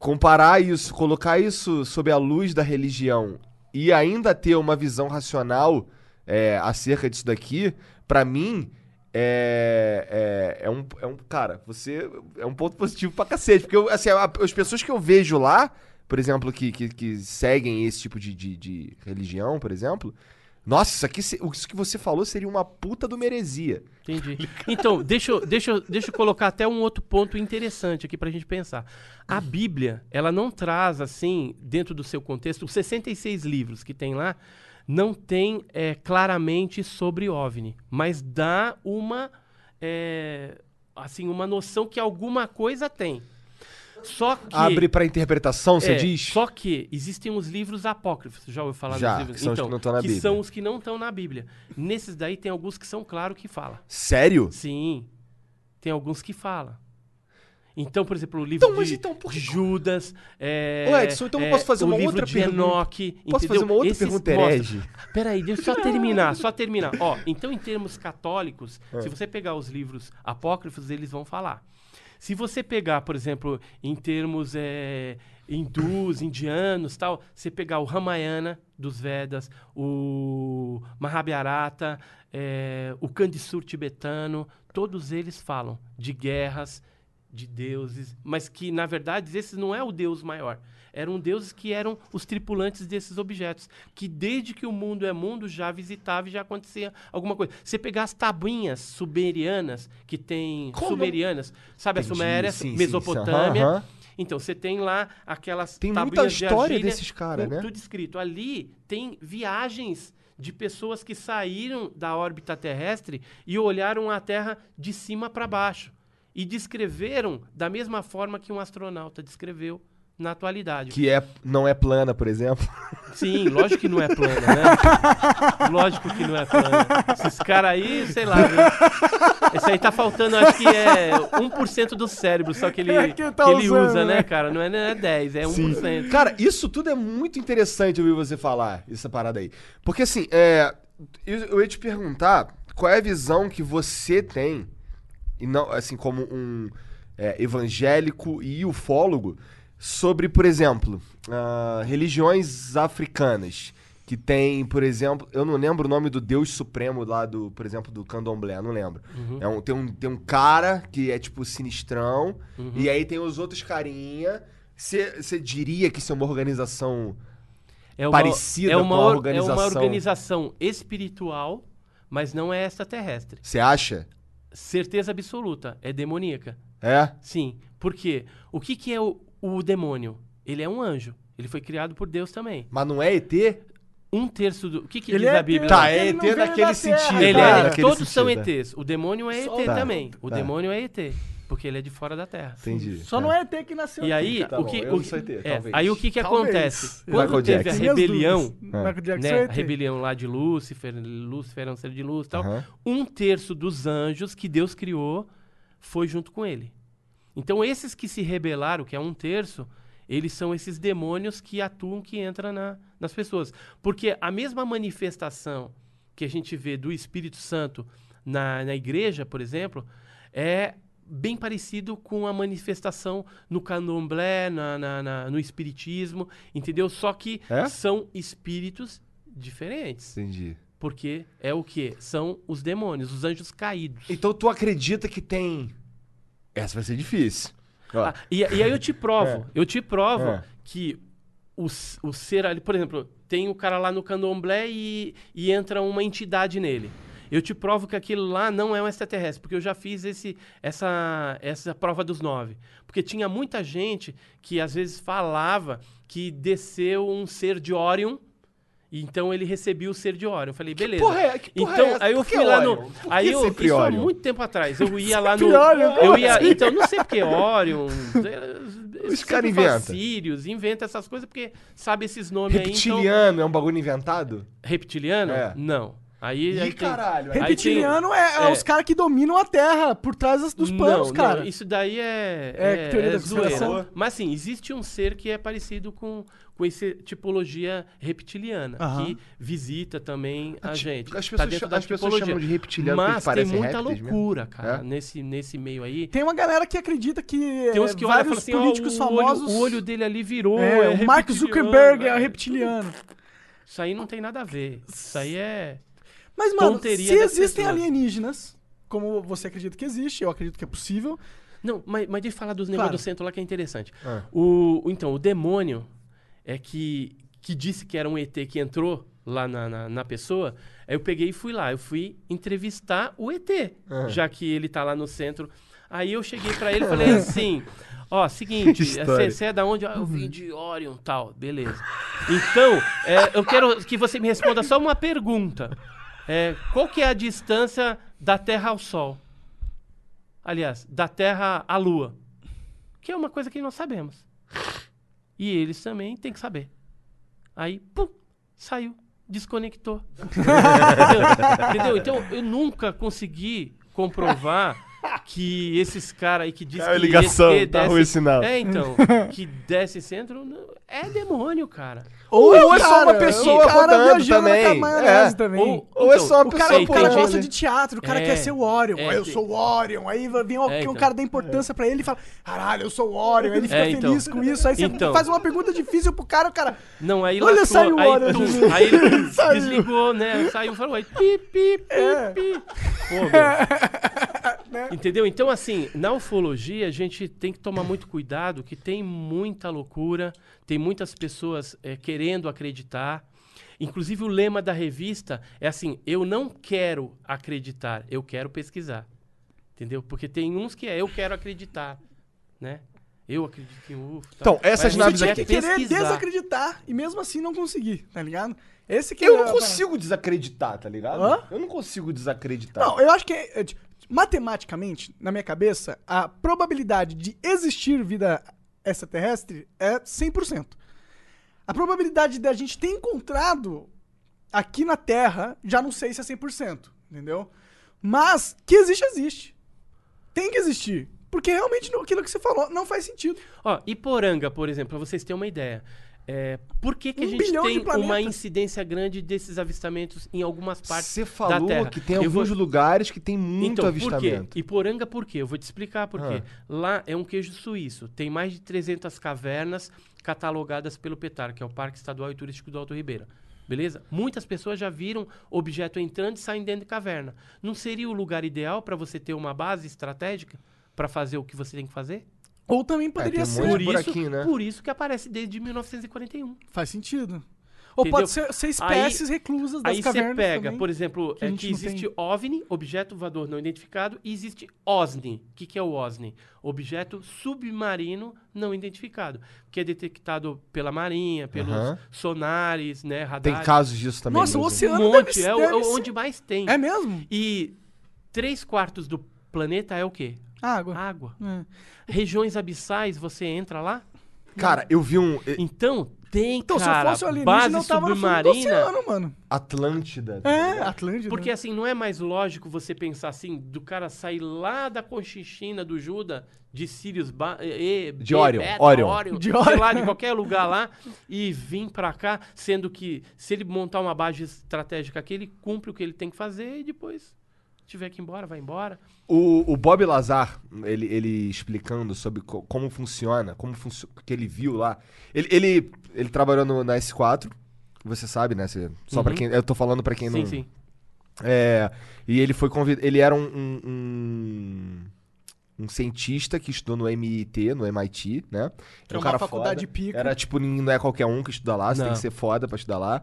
Comparar isso, colocar isso sob a luz da religião e ainda ter uma visão racional é, acerca disso daqui, pra mim, é, é, é, um, é um. Cara, você. É um ponto positivo pra cacete. Porque, eu, assim, as pessoas que eu vejo lá, por exemplo, que, que, que seguem esse tipo de, de, de religião, por exemplo. Nossa, isso aqui, isso que você falou seria uma puta do meresia. Entendi. Então, deixa eu, deixa, eu, deixa eu colocar até um outro ponto interessante aqui pra gente pensar. A Bíblia, ela não traz, assim, dentro do seu contexto, os 66 livros que tem lá, não tem é, claramente sobre OVNI, mas dá uma, é, assim, uma noção que alguma coisa tem. Só que... Abre pra interpretação, você É, diz? Só que existem os livros apócrifos. Já ouviu falar Já, dos livros? que são os que então, não estão na que Bíblia. são os que não estão na Bíblia. Nesses daí tem alguns que são claro que fala. Sério? Sim. Tem alguns que fala. Então, por exemplo, o livro Então, de, então, por Judas. É, Ô, Edson, então eu é, posso fazer o uma outra pergunta? Enoque. Posso entendeu? fazer uma outra Esses pergunta herege? Peraí, deixa eu só terminar, só terminar. Ó, então, em termos católicos, É. se você pegar os livros apócrifos, eles vão falar. Se você pegar, por exemplo, em termos é, hindus, indianos, tal, você pegar o Ramayana dos Vedas, o Mahabharata, é, o Kandisur tibetano, todos eles falam de guerras, de deuses, mas que na verdade esses não é o deus maior. Eram deuses que eram os tripulantes desses objetos, que desde que o mundo é mundo já visitava e já acontecia alguma coisa. Você pegar as tabuinhas sumerianas que tem Como? sumerianas, sabe Entendi, a Suméria, sim, sim, Mesopotâmia. aham, aham. Então você tem lá aquelas Tem muita tabuinhas de história argila desses caras, né? Tudo escrito. Ali tem viagens de pessoas que saíram da órbita terrestre e olharam a Terra de cima para baixo e descreveram da mesma forma que um astronauta descreveu na atualidade. Que é, não é plana, por exemplo. Sim, lógico que não é plana, né? lógico que não é plana. Esses caras aí, sei lá, viu? Esse aí tá faltando, acho que é 1% do cérebro, só que ele, É que tá que ele usando, usa, né, né? cara? Não é, não é 10, é 1%. Cara, isso tudo é muito interessante ouvir você falar, essa parada aí. Porque assim, é, eu, eu ia te perguntar qual é a visão que você tem, e não, assim, como um é, evangélico e ufólogo, sobre, por exemplo, ah, religiões africanas. Que tem, por exemplo, eu não lembro o nome do Deus Supremo lá do, por exemplo, do Candomblé, não lembro. É um, tem, um, tem um cara que é tipo sinistrão, e aí tem os outros carinha. Você diria que isso é uma organização É uma, parecida é uma, com a organização. É uma organização espiritual, mas não é extraterrestre. Você acha? Certeza absoluta, é demoníaca. É? Sim. Por quê? O que, que é o, o demônio? Ele é um anjo. Ele foi criado por Deus também. Mas não é ET? Um terço do. O que, que Ele diz é a Bíblia? Tá, é ET naquele Terra, sentido. Ele Tá, é, naquele todos são sentido, né? ETs. O demônio é ET Só- também. O tá. demônio é ET. Porque ele é de fora da Terra. Entendi. Só não é ET que nasceu E aí, cara. o que, eu o que- ET, é, talvez. aí o que que Talvez. acontece? Michael Quando teve a Jackson. Minhas rebelião, dúvidas. Michael Jackson né, é a rebelião lá de Lúcifer, Lúcifer é um ser de luz e tal, Aham. um terço dos anjos que Deus criou foi junto com ele. Então esses que se rebelaram, que é um terço, eles são esses demônios que atuam, que entram na- nas pessoas. Porque a mesma manifestação que a gente vê do Espírito Santo na, na igreja, por exemplo, é bem parecido com a manifestação no candomblé, na- na- na- no espiritismo, entendeu? Só que É? são espíritos diferentes. Entendi. Porque é o quê? São os demônios, os anjos caídos. Então tu acredita que tem. Essa vai ser difícil. Ah, e, e aí eu te provo, eu te provo É. que o, o ser ali, por exemplo, tem o cara lá no candomblé e, e entra uma entidade nele. Eu te provo que aquilo lá não é um extraterrestre, porque eu já fiz esse, essa, essa prova dos nove. Porque tinha muita gente que às vezes falava que desceu um ser de Orion Então ele recebia o ser de Orion. Eu falei, beleza. porra é- que porra então, é aí eu que fui lá no. Orion? Que Aí eu, isso há Orion? muito tempo atrás. Eu ia lá no. Orion, eu ia. assim? Então, não sei porque Orion. Os Os cara inventa. Sirius, inventa essas coisas porque sabe esses nomes aí. Então, Reptiliano é um bagulho inventado? reptiliano? É. Não. Aí, Ih, aí tem- caralho, aí Reptiliano é, é é. os caras que dominam a Terra por trás dos panos, não, cara. Não, isso daí é. É teoria da zoeira. conspiração? Mas assim, existe um ser que é parecido com, com essa tipologia reptiliana, Aham. que visita também a gente. as Tá pessoas dentro cha- da as pessoas chamam de reptiliano Mas tem muita répteis mesmo? loucura, cara, É? nesse, nesse meio aí. Tem uma galera que acredita que Tem uns é, que olham e falam vários assim, ó, políticos o, famosos... olho, o olho dele ali virou. É, é o Mark Zuckerberg é velho. reptiliano. Isso aí não tem nada a ver. Isso aí é. Mas, mano, Tonteria se existem alienígenas, como você acredita que existe, eu acredito que é possível, Não, mas, mas deixa eu falar dos Claro. negócios do centro lá que é interessante. Ah. O, então, o demônio é que, que disse que era um ET que entrou lá na, na, na pessoa. Aí eu peguei e fui lá. Eu fui entrevistar o ET, Ah. já que ele tá lá no centro. Aí eu cheguei pra ele e falei assim: Ó, seguinte, você é da onde? Ah, eu vim de Orion tal, beleza. Então, é, eu quero que você me responda só uma pergunta. É, qual que é a distância da Terra ao Sol? Aliás, da Terra à Lua. Que é uma coisa que nós sabemos. E eles também têm que saber. Aí, pum, saiu, desconectou. Entendeu? Entendeu? Então, eu nunca consegui comprovar que esses caras aí que dizem a que ligação, ET tá ruim o sinal. É, então, que desce centro, é demônio, cara. Ou, é só uma pessoa o cara rodando também. É. também. Ou- Ou é Então, só uma O cara, pessoa o cara gosta de teatro, o cara É, quer ser o Orion. é, eu sou o Orion. Aí vem um, É, um então. cara dá importância pra ele e fala: caralho, eu sou o Orion. Aí ele fica É, então. feliz com isso. Aí você Então. faz uma pergunta difícil pro cara, o cara. Não, aí Olha, saiu de mim. aí ele Saiu. desligou, né? Saiu, falou, aí, pi, pi, pi, É. pi. Pô, meu. Entendeu? Então, assim, na ufologia, a gente tem que tomar muito cuidado, que tem muita loucura, tem muitas pessoas eh, querendo acreditar. Inclusive, o lema da revista é assim, eu não quero acreditar, eu quero pesquisar. Entendeu? Porque tem uns que é, eu quero acreditar, né? Eu acredito em UFO. Então, essas naves aqui- que querer desacreditar e mesmo assim não conseguir, tá ligado? Esse que Eu é não consigo desacreditar, tá ligado? Hã? Eu não consigo desacreditar. Não, eu acho que é, é, tipo, matematicamente, na minha cabeça, a probabilidade de existir vida extraterrestre é 100%. A probabilidade da gente ter encontrado aqui na Terra, já não sei se é 100%, entendeu? Mas que existe, existe. Tem que existir. Porque realmente aquilo que você falou não faz sentido. Ó, Iporanga, por exemplo, pra vocês terem uma ideia. É, por que, que a Um gente bilhão de tem uma incidência grande desses avistamentos em algumas partes Você da falou Terra? que tem Eu alguns vou- lugares que tem muito então, por quê? avistamento. Iporanga por quê? Eu vou te explicar por quê. Ah. Lá é um queijo suíço. Tem mais de 300 cavernas catalogadas pelo PETAR, que é o Parque Estadual e Turístico do Alto Ribeira. Beleza? Muitas pessoas já viram objeto entrando e saindo dentro de caverna. Não seria o lugar ideal para você ter uma base estratégica para fazer o que você tem que fazer? Ou também poderia tem um ser. monte Por isso, buraquinho, né? por isso que aparece desde 1941. Faz sentido. Ou Entendeu? pode ser, ser espécies reclusas das Aí você cavernas pega, também. por exemplo, que é que existe tem. OVNI, objeto voador não identificado, e existe OSNI. O que, que é o OSNI? Objeto submarino não identificado, que é detectado pela marinha, pelos Aham. sonares, né, Tem radares. casos disso também. Nossa, o mesmo. oceano um deve monte, é, o- deve é ser- onde mais tem. É mesmo? E três quartos do planeta é o quê? Água. Água. É. Regiões abissais, você entra lá? Cara, eu vi um. Então, tem, Então, cara, se eu fosse o alienígena, base eu tava no fundo do submarina. oceano, mano. Atlântida. tá É? Atlântida. Porque assim, não é mais lógico você pensar assim, do cara sair lá da Conchinchina do Juda, de Sirius, ba e, De Orion, Orion. De de Orion. lá, de qualquer lugar lá, e vir pra cá, sendo que se ele montar uma base estratégica aqui, ele cumpre o que ele tem que fazer e depois tiver que ir embora, vai embora. O, o Bob Lazar, ele, ele explicando sobre co- como funciona, como funcio que ele viu lá. Ele, ele, ele trabalhou no- na S4, você sabe, né? Você- só pra Uhum. quem. Eu tô falando pra quem sim, não. sim. É, e ele foi convidado. Ele era um, um, um- um cientista que estudou no MIT, no MIT, né? Que é uma faculdade pica. Era tipo, não é qualquer um que estuda lá, você tem Não. que ser foda pra estudar lá.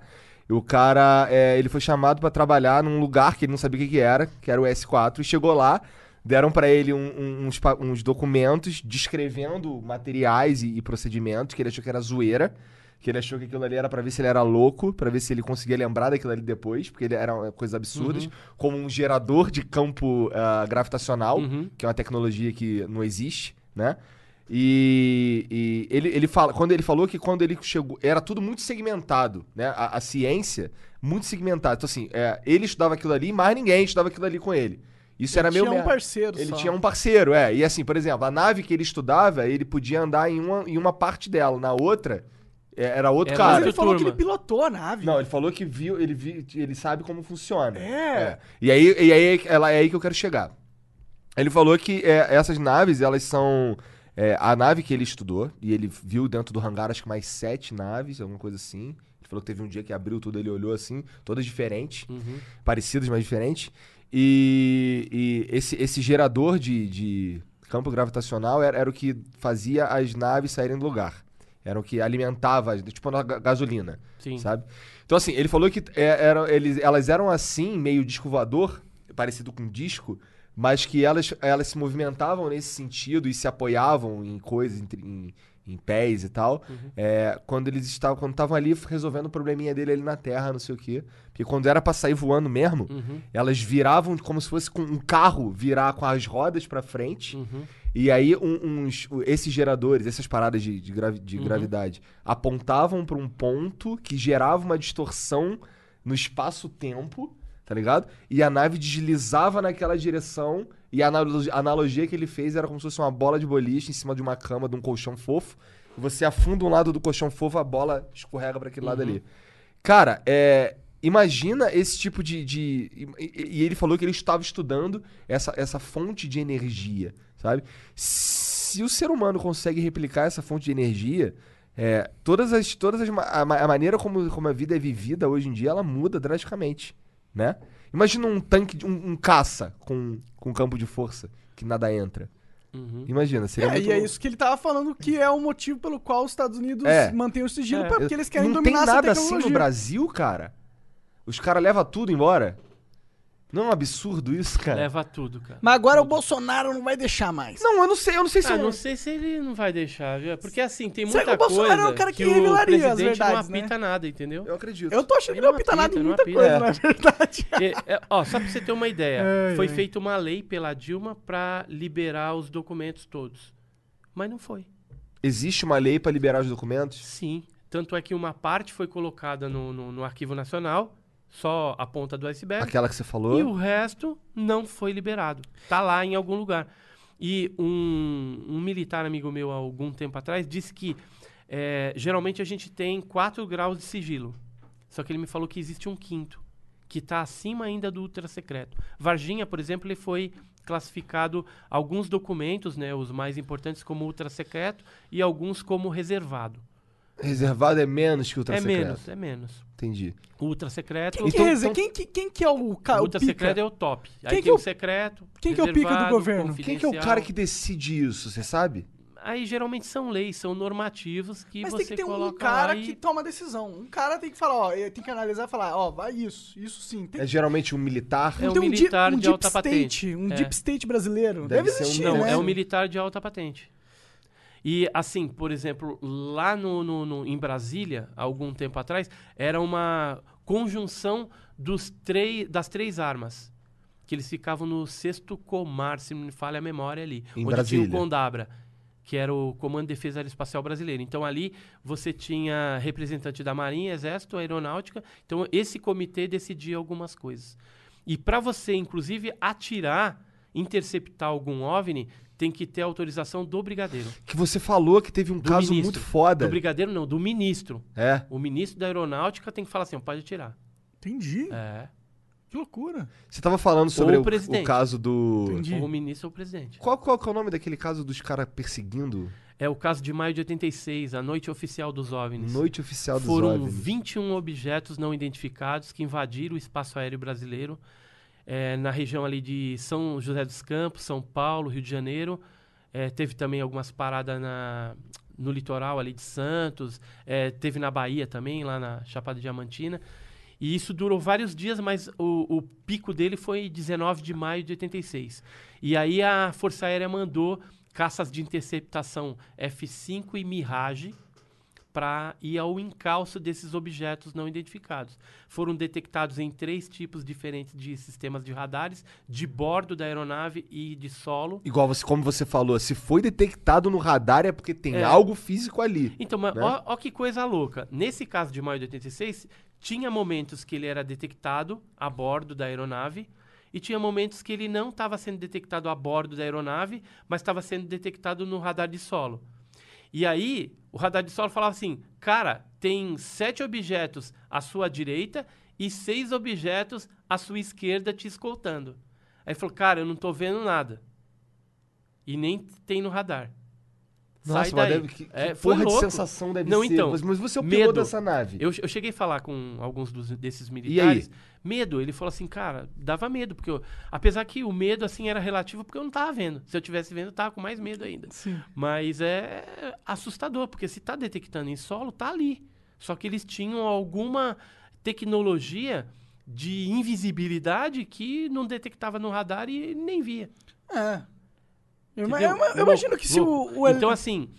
O cara, é, ele foi chamado pra trabalhar num lugar que ele não sabia o que, que era, que era o S4, e chegou lá, deram pra ele um- um- uns, uns documentos descrevendo materiais e, e procedimentos que ele achou que era zoeira. Que ele achou que aquilo ali era pra ver se ele era louco, pra ver se ele conseguia lembrar daquilo ali depois, porque ele era coisas absurdas, como um gerador de campo ah, gravitacional, Uhum. que é uma tecnologia que não existe, né? E, e ele, ele fala, quando ele falou que quando ele chegou, era tudo muito segmentado, né? A, a ciência muito segmentada. Então assim, é, ele estudava aquilo ali, mas ninguém estudava aquilo ali com ele. Isso era Ele meio tinha um parceiro Ele só. tinha um parceiro, é. E assim, por exemplo, a nave que ele estudava, ele podia andar em uma, em uma parte dela, na outra é, era outro Era Mas cara. ele falou turma. que ele pilotou a nave. Não, ele falou que viu, ele, vi, ele sabe como funciona. É. E aí, e aí ela, é aí que eu quero chegar. Ele falou que é, essas naves, elas são. É, a nave que ele estudou, e ele viu dentro do hangar acho que mais sete naves, alguma coisa assim. Ele falou que teve um dia que abriu tudo, ele olhou assim, todas diferentes, Uhum. parecidas, mas diferentes. E, e esse, esse gerador de, de campo gravitacional era, era o que fazia as naves saírem do lugar. Era o que alimentava, tipo ga- gasolina Sim. sabe? Então, assim, ele falou que é, eram, eles, elas eram assim, meio disco voador, parecido com disco, mas que elas, elas se movimentavam nesse sentido e se apoiavam em coisas, em, em, em pés e tal, é, quando eles estavam, quando estavam ali resolvendo o probleminha dele ali na Terra, não sei o quê. Porque quando era pra sair voando mesmo, Uhum. elas viravam como se fosse com um carro virar com as rodas pra frente. Uhum. E aí, um- uns, esses geradores, essas paradas de, de, gravi- de Uhum. gravidade, apontavam pra um ponto que gerava uma distorção no espaço-tempo, tá ligado? E a nave deslizava naquela direção. E a analo- a analogia que ele fez era como se fosse uma bola de boliche em cima de uma cama, de um colchão fofo. Você afunda um lado do colchão fofo, a bola escorrega pra aquele lado Uhum. ali. Cara, é. Imagina esse tipo de. de- e, ele falou que ele estava estudando essa, essa fonte de energia, sabe? Se o ser humano consegue replicar essa fonte de energia, é, todas as. Todas as a, a maneira como, como a vida é vivida hoje em dia, ela muda drasticamente, né? Imagina um tanque, de- um, um caça com, com campo de força que nada entra. Uhum. Imagina, seria É, muito e é isso que ele tava falando que é o motivo pelo qual os Estados Unidos É. mantêm o sigilo, É. porque eles querem Não tem dominar nada essa assim tecnologia. no Brasil, cara. Os caras levam tudo embora. Não é um absurdo isso, cara? Leva tudo, cara. Mas agora o Bolsonaro não vai deixar mais. Não, eu não sei, eu não sei se Ah, eu- não sei se ele não vai deixar, viu? Porque assim, tem Será muita que o Bolsonaro coisa é o cara que o revelaria as presidente verdades, não né? apita nada, entendeu? Eu acredito. Eu tô achando que Ele não apita apita, nada em não muita apita. coisa, É. na verdade. É, é, ó, só pra você ter uma ideia, Ai, foi ai. feita uma lei pela Dilma pra liberar os documentos todos. Mas não foi. Existe uma lei pra liberar os documentos? Sim. Tanto é que uma parte foi colocada no, no, no Arquivo Nacional, só a ponta do iceberg. Aquela que você falou? E o resto não foi liberado. Tá lá em algum lugar. E um, um militar amigo meu, há algum tempo atrás, disse que é, geralmente a gente tem 4 graus de sigilo. Só que ele me falou que existe um quinto, que está acima ainda do ultra secreto. Varginha, por exemplo, ele foi classificado alguns documentos, né, os mais importantes como ultra secreto e alguns como reservado. Reservado é menos que o é ultra-secreto. menos, é menos. Entendi. O ultra secreto. Quem, que, Então- é, esse? então- quem, que, quem que é o, ca... o o ultra pica? secreto é o top. Quem Aí que tem é o o- secreto. quem que é o pica do governo? Quem que é o cara que decide isso, você sabe? Aí geralmente são leis, são normativos que Mas você tem que ter um cara e... que toma a decisão. Um cara tem que falar, ó, tem que analisar e falar, ó, vai isso, isso sim. Tem É geralmente um militar. É um di- militar um de alta state, patente. Um É. deep state brasileiro. Deve Deve, ser um- existir, Não, né? é um militar de alta patente. E assim, por exemplo, lá no, no- no- em Brasília, algum tempo atrás, era uma conjunção dos três, das três armas. Que eles ficavam no sexto comar, se não me falha a memória ali. Em onde Brasília. tinha o Condabra, que era o Comando de Defesa Aeroespacial Brasileiro. Então ali você tinha representante da Marinha, Exército, Aeronáutica. Então esse comitê decidia algumas coisas. E para você, inclusive, atirar, interceptar algum OVNI, tem que ter autorização do brigadeiro. Que você falou que teve um Do caso ministro. muito foda. Do brigadeiro não, do ministro. É. O ministro da Aeronáutica tem que falar assim, pode atirar. Entendi. É. Que loucura. Você tava falando sobre o, o o caso do. Entendi. Ou o ministro ou o presidente. Qual, qual que é o nome daquele caso dos caras perseguindo? É o caso de maio de 86, a noite oficial dos OVNIs. Noite Oficial dos Foram OVNIs. 21 objetos não identificados que invadiram o espaço aéreo brasileiro eh, na região ali de São José dos Campos, São Paulo, Rio de Janeiro. Eh, teve também algumas paradas na, no litoral ali de Santos. eh, teve na Bahia também, lá na Chapada Diamantina. E isso durou vários dias, mas o, o pico dele foi 19 de maio de 86. E aí a Força Aérea mandou caças de interceptação F-5 e Mirage para ir ao encalço desses objetos não identificados. Foram detectados em três tipos diferentes de sistemas de radares, de bordo da aeronave e de solo. Igual você, como você falou, se foi detectado no radar é porque tem É. algo físico ali. Então, né? ó, ó que coisa louca. Nesse caso de maio de 86, tinha momentos que ele era detectado a bordo da aeronave e tinha momentos que ele não estava sendo detectado a bordo da aeronave, mas estava sendo detectado no radar de solo. E aí, o radar de solo falava assim: cara, tem sete objetos à sua direita e seis objetos à sua esquerda te escoltando. Aí falou: cara, eu não tô vendo nada. E nem tem no radar. Nossa, Sai daí. deve, que, que É, foi porra de louco. sensação deve Não, ser. então, mas, mas você é o piloto medo. dessa nave. Eu, eu cheguei a falar com alguns dos- desses E militares. Medo. Ele falou assim, cara, dava medo. porque eu- Apesar que o medo, assim, era relativo porque eu não tava vendo. Se eu tivesse vendo, eu tava com mais medo ainda. Sim. Mas é assustador, porque se tá detectando em solo, tá ali. Só que eles tinham alguma tecnologia de invisibilidade que não detectava no radar e nem via. É. Eu, eu imagino que se louco. o, o Então, assim,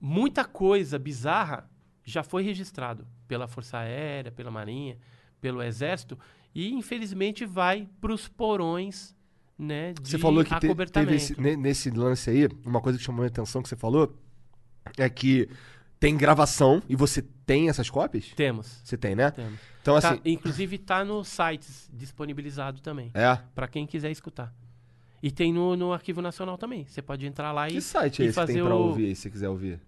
muita coisa bizarra já foi registrado pela Força Aérea, pela Marinha, pelo Exército, e infelizmente vai para os porões né, de Você falou que te- teve esse, ne- nesse lance aí, uma coisa que chamou a atenção que você falou é que tem gravação e você tem essas cópias? Temos. Você tem, né? Temos. Então, Tá- assim. inclusive tá nos sites disponibilizado também. É. Para quem quiser escutar. E tem no, no Arquivo Nacional também. Você pode entrar lá e, Que site é esse que tem pra o ouvir aí, se você quiser ouvir?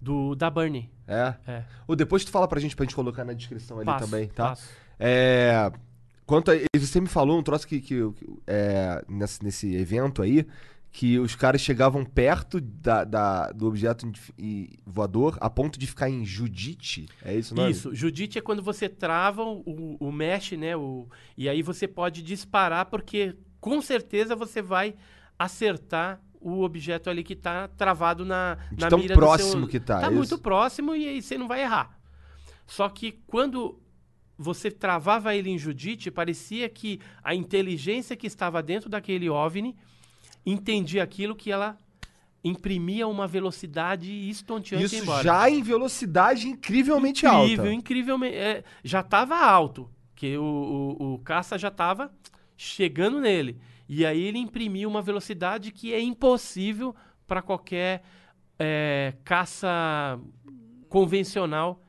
do da Bernie. É? É. Ou depois tu fala pra gente, pra gente colocar na descrição ali Passo, também, tá? passo. É. Quanto a. Você me falou um troço que. que, que, é, nesse, nesse evento aí, que os caras chegavam perto da, da- do objeto voador a ponto de ficar em Judite. É isso, não Isso, Judite é quando você trava o, o mesh, né? O, e aí você pode disparar, porque com certeza você vai acertar o objeto ali que tá travado na, De na tão mira do próximo seu... que tá, Tá é muito próximo e aí você não vai errar. Só que quando você travava ele em Judite, parecia que a inteligência que estava dentro daquele OVNI entendia aquilo que ela imprimia uma velocidade estonteante Isso embora. já em velocidade incrivelmente alta. Incrível, incrivelmente. é, já estava alto, que o, o, o caça já estava chegando nele. E aí ele imprimiu uma velocidade que é impossível para qualquer é, caça convencional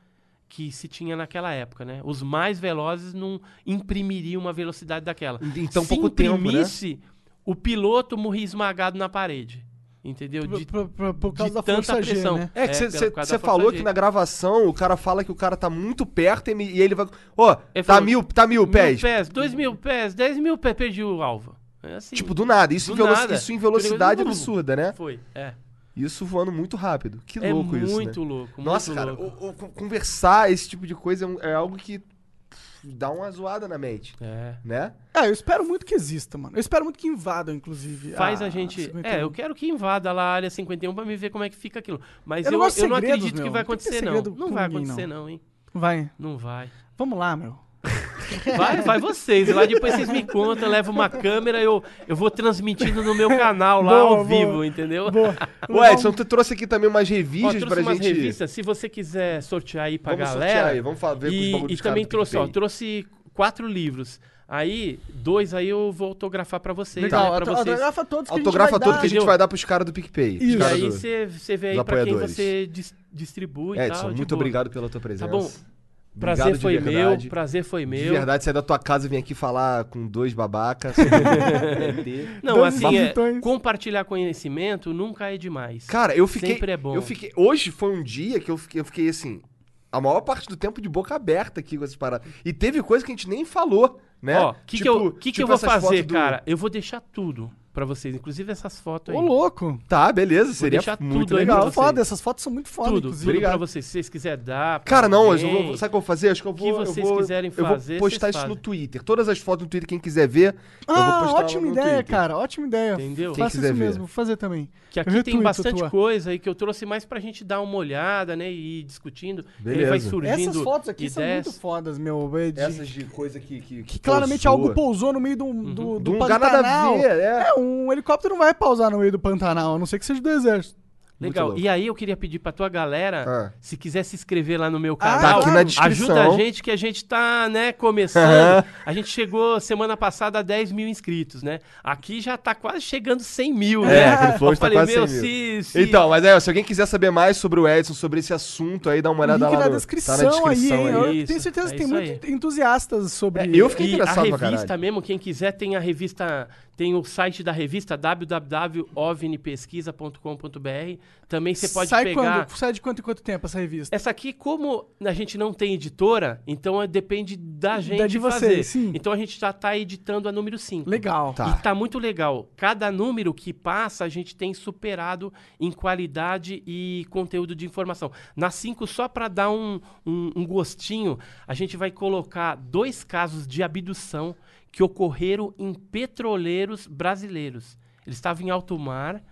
que se tinha naquela época, né? Os mais velozes não imprimiriam uma velocidade daquela. Em tão se pouco tempo, né? imprimisse, o piloto morria esmagado na parede. Entendeu? De, Por- por- por causa de da tanta força G, pressão. né? É que você força falou G. que na gravação o cara fala que o cara tá muito perto e, me- e ele vai. Ó, Ele tá falou, mil, tá mil pés. Mil pés, dois mil pés, dez mil pés, perdi o alvo. É assim. Tipo, do nada. Isso, Do em, velo- nada. isso em velocidade absurda, né? Foi, é. Isso voando muito rápido. Que É louco isso. muito né? louco, muito Nossa, cara, louco. o- o- con- conversar esse tipo de coisa é um- é algo que dá uma zoada na mente, É. né? Ah, eu espero muito que exista, mano. Eu espero muito que invadam, inclusive. Faz a a gente. 51. É, eu quero que invada lá a área 51 pra me ver como é que fica aquilo. Mas Eu eu, não eu não segredos, acredito que meu. vai Não que ter acontecer, não. Não com vai ninguém, acontecer, não. não, hein? Vai. Não vai. Vamos lá, meu. Vai, vai vocês. Lá depois vocês me contam, eu levo uma câmera, eu, eu vou transmitindo no meu canal lá Boa, ao boa. vivo, entendeu? Ô, Edson, tu trouxe aqui também umas Ó, revistas trouxe pra umas gente. revistas, se você quiser sortear aí pra Vamos galera. sortear aí, vamos fa- ver com os e, e também trouxe, ó, trouxe quatro livros. Aí, dois aí eu vou autografar pra vocês, Legal, né, pra vocês. autografa todos que Autografa a gente vai tudo dar. que a gente vai dar pros caras do PicPay. Isso. E aí você você vê aí pra quem você dis- distribui e Edson, tal. muito boa. obrigado pela tua presença. Tá bom. Prazer de foi verdade. meu, prazer foi De meu. verdade, sair da tua casa e vir aqui falar com dois babacas. Não, Dois assim, é, compartilhar conhecimento nunca é demais. Cara, eu fiquei. Sempre é bom. Eu fiquei. Hoje foi um dia que eu fiquei, eu fiquei assim. A maior parte do tempo de boca aberta aqui com essas paradas. E teve coisa que a gente nem falou, né? Ó, o que, que, Tipo- eu, que, que tipo eu vou fazer, do- cara? Eu vou deixar tudo pra vocês, inclusive essas fotos aí. Ô, louco. Tá, beleza. Seria deixar muito legal. foda, essas fotos são muito foda, tudo, inclusive. tudo Obrigado. pra vocês. Se vocês quiserem dar. Cara, não, eu alguém. vou, sabe o que eu vou fazer? Acho que eu que vou. eu vocês vou- quiserem Eu fazer, vou postar isso no fazem. Twitter. Todas as fotos no Twitter, quem quiser ver, eu vou Ah, ótima no ideia, Twitter. cara. Ótima ideia. Entendeu? Quem Faça quiser isso ver. mesmo, vou fazer também. Que Eu aqui tem bastante tua. coisa aí que eu trouxe mais pra gente dar uma olhada, né? E ir discutindo. Aí vai Beleza. surgindo Essas fotos aqui são ideias. muito fodas, meu. de- Essas de coisa que. Que, Que claramente algo pousou no meio do, do, De do um lugar nada a ver, é. É, um helicóptero não vai pausar no meio do Pantanal, a não ser que seja do exército. Legal. E aí eu queria pedir pra tua galera, Ah. se quiser se inscrever lá no meu Ah, canal, tá aqui ajuda a gente que a gente tá, né, começando. a gente chegou semana passada a 10 mil inscritos, né? Aqui já tá quase chegando 100 mil, né? É, aquele flow eu está falei, quase meu, 100 mil. se, se... Então, mas é, se alguém quiser saber mais sobre o Edson, sobre esse assunto aí, dá uma olhada Link lá na no, descrição, tá na descrição aí, hein? aí. Eu Isso, tenho certeza que é tem isso muitos entusiastas sobre. É, eu fiquei E a interessado pra revista mesmo, quem quiser, tem a revista, tem o site da revista www.ovnipesquisa.com.br. Também você pode Sai pegar. quando? Sai de quanto em quanto tempo essa revista? Essa aqui, como a gente não tem editora, então é- depende da gente Da de vocês, fazer. sim. Então a gente já tá editando a número 5. Legal. Tá. E tá muito legal. Cada número que passa, a gente tem superado em qualidade e conteúdo de informação. Na 5, só para dar um, um, um gostinho, a gente vai colocar dois casos de abdução que ocorreram em petroleiros brasileiros. Eles estavam em alto mar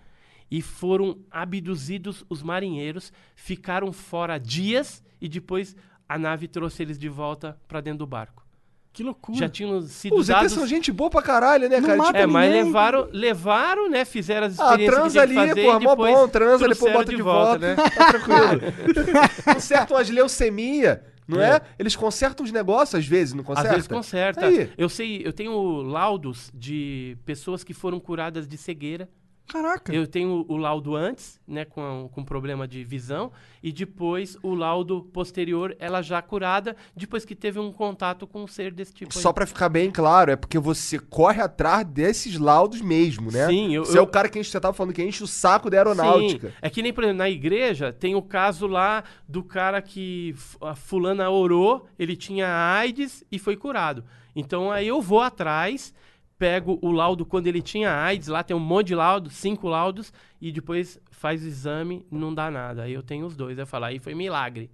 e foram abduzidos os marinheiros, ficaram fora dias e depois a nave trouxe eles de volta para dentro do barco. Que loucura. Já tinham sido Os ETs dados são gente boa pra caralho, né, Não cara? mata é, mas ninguém. levaram, levaram, né? Fizeram as Ah, experiências transa que tinha ali, que fazer porra, mó bom, transa, depois trouxeram bota de volta, né? Tá tranquilo. Consertam as leucemia, não é? É. Eles consertam os negócios às vezes, não Às consertam? vezes conserta. Aí. Eu sei, eu tenho laudos de pessoas que foram curadas de cegueira. Caraca. Eu tenho o laudo antes, né, com, com problema de visão, e depois o laudo posterior, ela já curada, depois que teve um contato com um ser desse tipo. Só pra ficar bem claro, é porque você corre atrás desses laudos mesmo, né? Sim, eu- Você é eu- o cara que a gente tava falando que enche o saco da aeronáutica. Sim. É que nem, por exemplo, na igreja tem o caso lá do cara que a fulana orou, ele tinha AIDS e foi curado. Então aí eu vou atrás, pego o laudo quando ele tinha AIDS, lá tem um monte de laudo, cinco laudos, e depois faz o exame, não dá nada. Aí eu tenho os dois. Eu falo, aí foi milagre.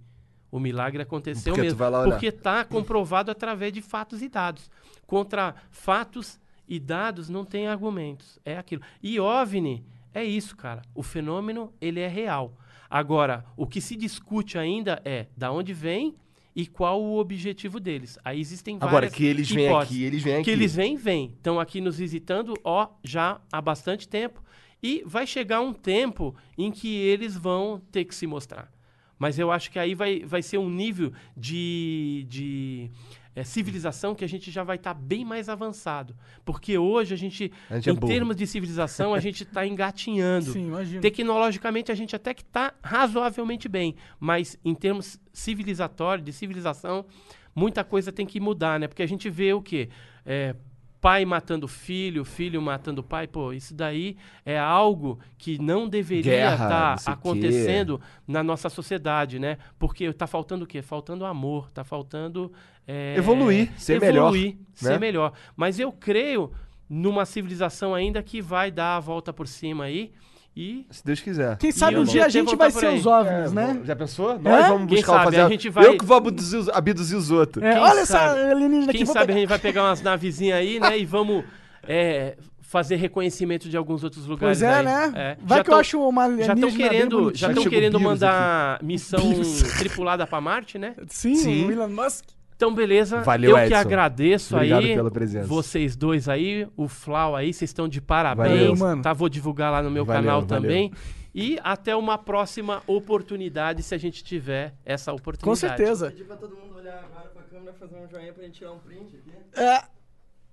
O milagre aconteceu Porque mesmo. porque tá comprovado através de fatos e dados. Contra fatos e dados não tem argumentos. É aquilo. E OVNI é isso, cara. O fenômeno, ele é real. Agora, o que se discute ainda é da onde vem e qual o objetivo deles. Aí existem várias Agora, que eles vêm aqui, eles vêm aqui. Que eles vêm, vêm. Estão aqui nos visitando, ó, já há bastante tempo. E vai chegar um tempo em que eles vão ter que se mostrar. Mas eu acho que aí vai, vai ser um nível de, de eh, civilização que a gente já vai estar bem mais avançado. Porque hoje a gente, A gente é em burro. termos de civilização, a gente está engatinhando. Sim, imagino. Tecnologicamente a gente até que está razoavelmente bem, mas em termos civilizatórios, de civilização, muita coisa tem que mudar, né? Porque a gente vê o quê? É, pai matando filho, filho matando pai, pô, isso daí é algo que não deveria estar quê. acontecendo na nossa sociedade, né? Porque tá faltando o quê? Faltando amor, tá faltando é, Evoluir, ser melhor, evoluir, ser né? melhor. Mas eu creio numa civilização ainda que vai dar a volta por cima aí e Se Deus quiser. Quem sabe E um o dia a gente vai ser os OVNIs, né? Já pensou? Nós vamos Quem buscar sabe, fazer. a gente vai- Eu que vou abduzir os, abduzir os outros. É, olha sabe? essa alienígena aqui. Quem sabe pegar. a gente vai pegar umas navezinhas aí, né? E vamos é, fazer reconhecimento de alguns outros lugares. Pois é, aí. né? É. Vai Já que eu acho uma Já estão querendo, já estão Chega o querendo mandar missão Beavis. tripulada para Marte, né? Sim, Sim. o Elon Musk. Então, beleza. Valeu, Eu que Edson. agradeço Obrigado aí. pela presença. Vocês dois aí, o Flau aí, vocês estão de parabéns. Valeu, mano. Tá, vou divulgar lá no meu Valeu, canal valeu. também. E até uma próxima oportunidade, se a gente tiver essa oportunidade. Com certeza. Pedir pra todo mundo olhar agora pra câmera, fazer um joinha pra gente tirar um print aqui. É,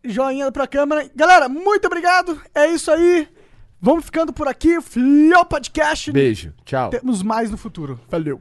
joinha pra câmera. Galera, muito obrigado. É isso aí. Vamos ficando por aqui. Flow Podcast. Beijo. Tchau. Temos mais no futuro. Valeu.